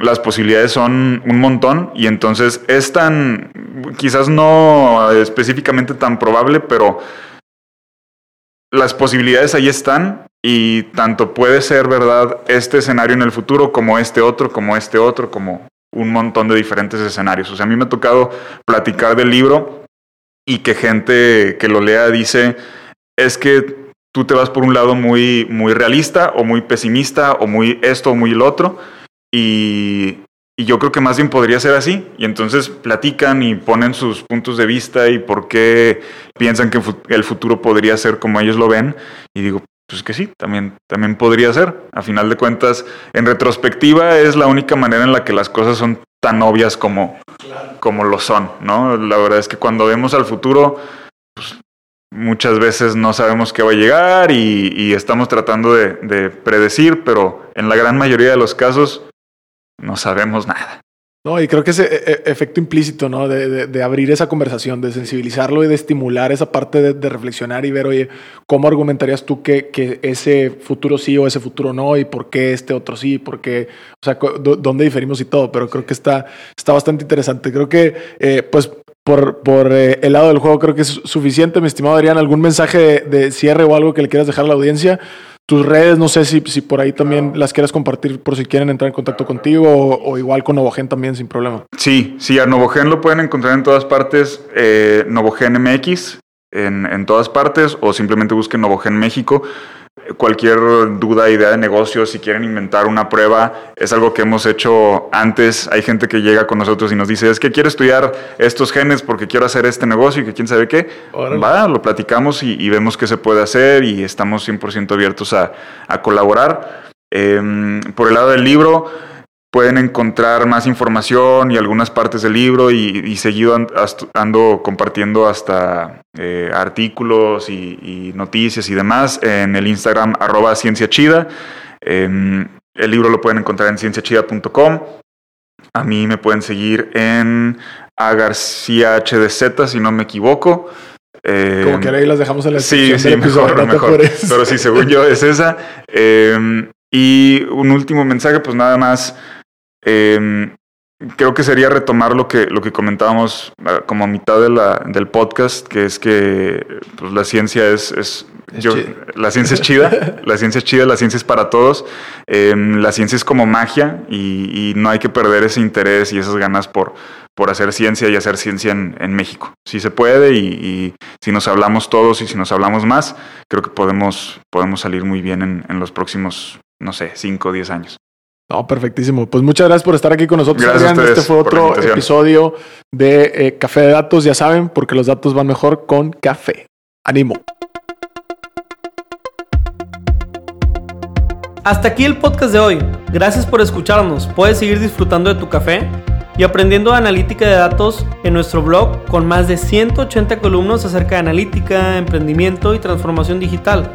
Las posibilidades son un montón y entonces es tan, quizás no específicamente tan probable, pero las posibilidades ahí están y tanto puede ser verdad este escenario en el futuro como este otro, como este otro, como un montón de diferentes escenarios. O sea, a mí me ha tocado platicar del libro y que gente que lo lea dice, es que tú te vas por un lado muy, muy realista o muy pesimista o muy esto o muy el otro y, y yo creo que más bien podría ser así. Y entonces platican y ponen sus puntos de vista y por qué piensan que el futuro podría ser como ellos lo ven. Y digo, pues que sí, también, también podría ser. A final de cuentas, en retrospectiva es la única manera en la que las cosas son tan obvias como, como lo son, ¿no? La verdad es que cuando vemos al futuro, pues, muchas veces no sabemos qué va a llegar y, estamos tratando de predecir, pero en la gran mayoría de los casos no sabemos nada. No, y creo que ese e- e- efecto implícito, ¿no? De, de- abrir esa conversación, de sensibilizarlo y de estimular esa parte de, reflexionar y ver, oye, ¿cómo argumentarías tú que, que ese futuro sí o ese futuro no? ¿Y por qué este otro sí? ¿Por qué? O sea, ¿dónde diferimos y todo? Pero creo que está, está bastante interesante. Creo que, eh, pues, por, por eh, el lado del juego, creo que es suficiente, mi estimado Adrián. ¿Algún mensaje de, de cierre o algo que le quieras dejar a la audiencia? Tus redes, no sé si, por ahí también las quieras compartir por si quieren entrar en contacto contigo o, o igual con Novogen también sin problema. Sí, sí, a Novogen lo pueden encontrar en todas partes, eh, Novogen MX, en, en todas partes, o simplemente busquen Novogen México. Cualquier duda, idea de negocio, si quieren inventar una prueba, es algo que hemos hecho antes. Hay gente que llega con nosotros y nos dice, es que quiero estudiar estos genes porque quiero hacer este negocio y que quién sabe qué. Órale. Va, lo platicamos y, y vemos qué se puede hacer y estamos 100% abiertos a, a colaborar. Em, por el lado del libro, pueden encontrar más información y algunas partes del libro y, seguido ando compartiendo hasta eh, artículos y, noticias y demás en el Instagram arroba cienciachida. Em, el libro lo pueden encontrar en cienciachida.com. A mí me pueden seguir en a García HDZ, si no me equivoco. Eh, Como que ahí las dejamos en la Sí, sí, mejor, mejor. Pero sí, según yo es esa. Em, y un último mensaje, pues nada más. Em, creo que sería retomar lo que, lo que comentábamos ah, como a mitad de la, del podcast, que es que pues, la ciencia es, es yo, la ciencia es chida, [LAUGHS] la ciencia es chida, la ciencia es para todos. Em, la ciencia es como magia y, no hay que perder ese interés y esas ganas por, por hacer ciencia y hacer ciencia en, México. Si se puede y, si nos hablamos todos y si nos hablamos más, creo que podemos, podemos salir muy bien en, en los próximos, no sé, 5 o 10 años. No, perfectísimo. Pues muchas gracias por estar aquí con nosotros. Gracias este fue otro episodio de eh, Café de Datos, ya saben, porque los datos van mejor con café. Ánimo. Hasta aquí el podcast de hoy. Gracias por escucharnos. Puedes seguir disfrutando de tu café y aprendiendo analítica de datos en nuestro blog con más de 180 columnas acerca de analítica, emprendimiento y transformación digital.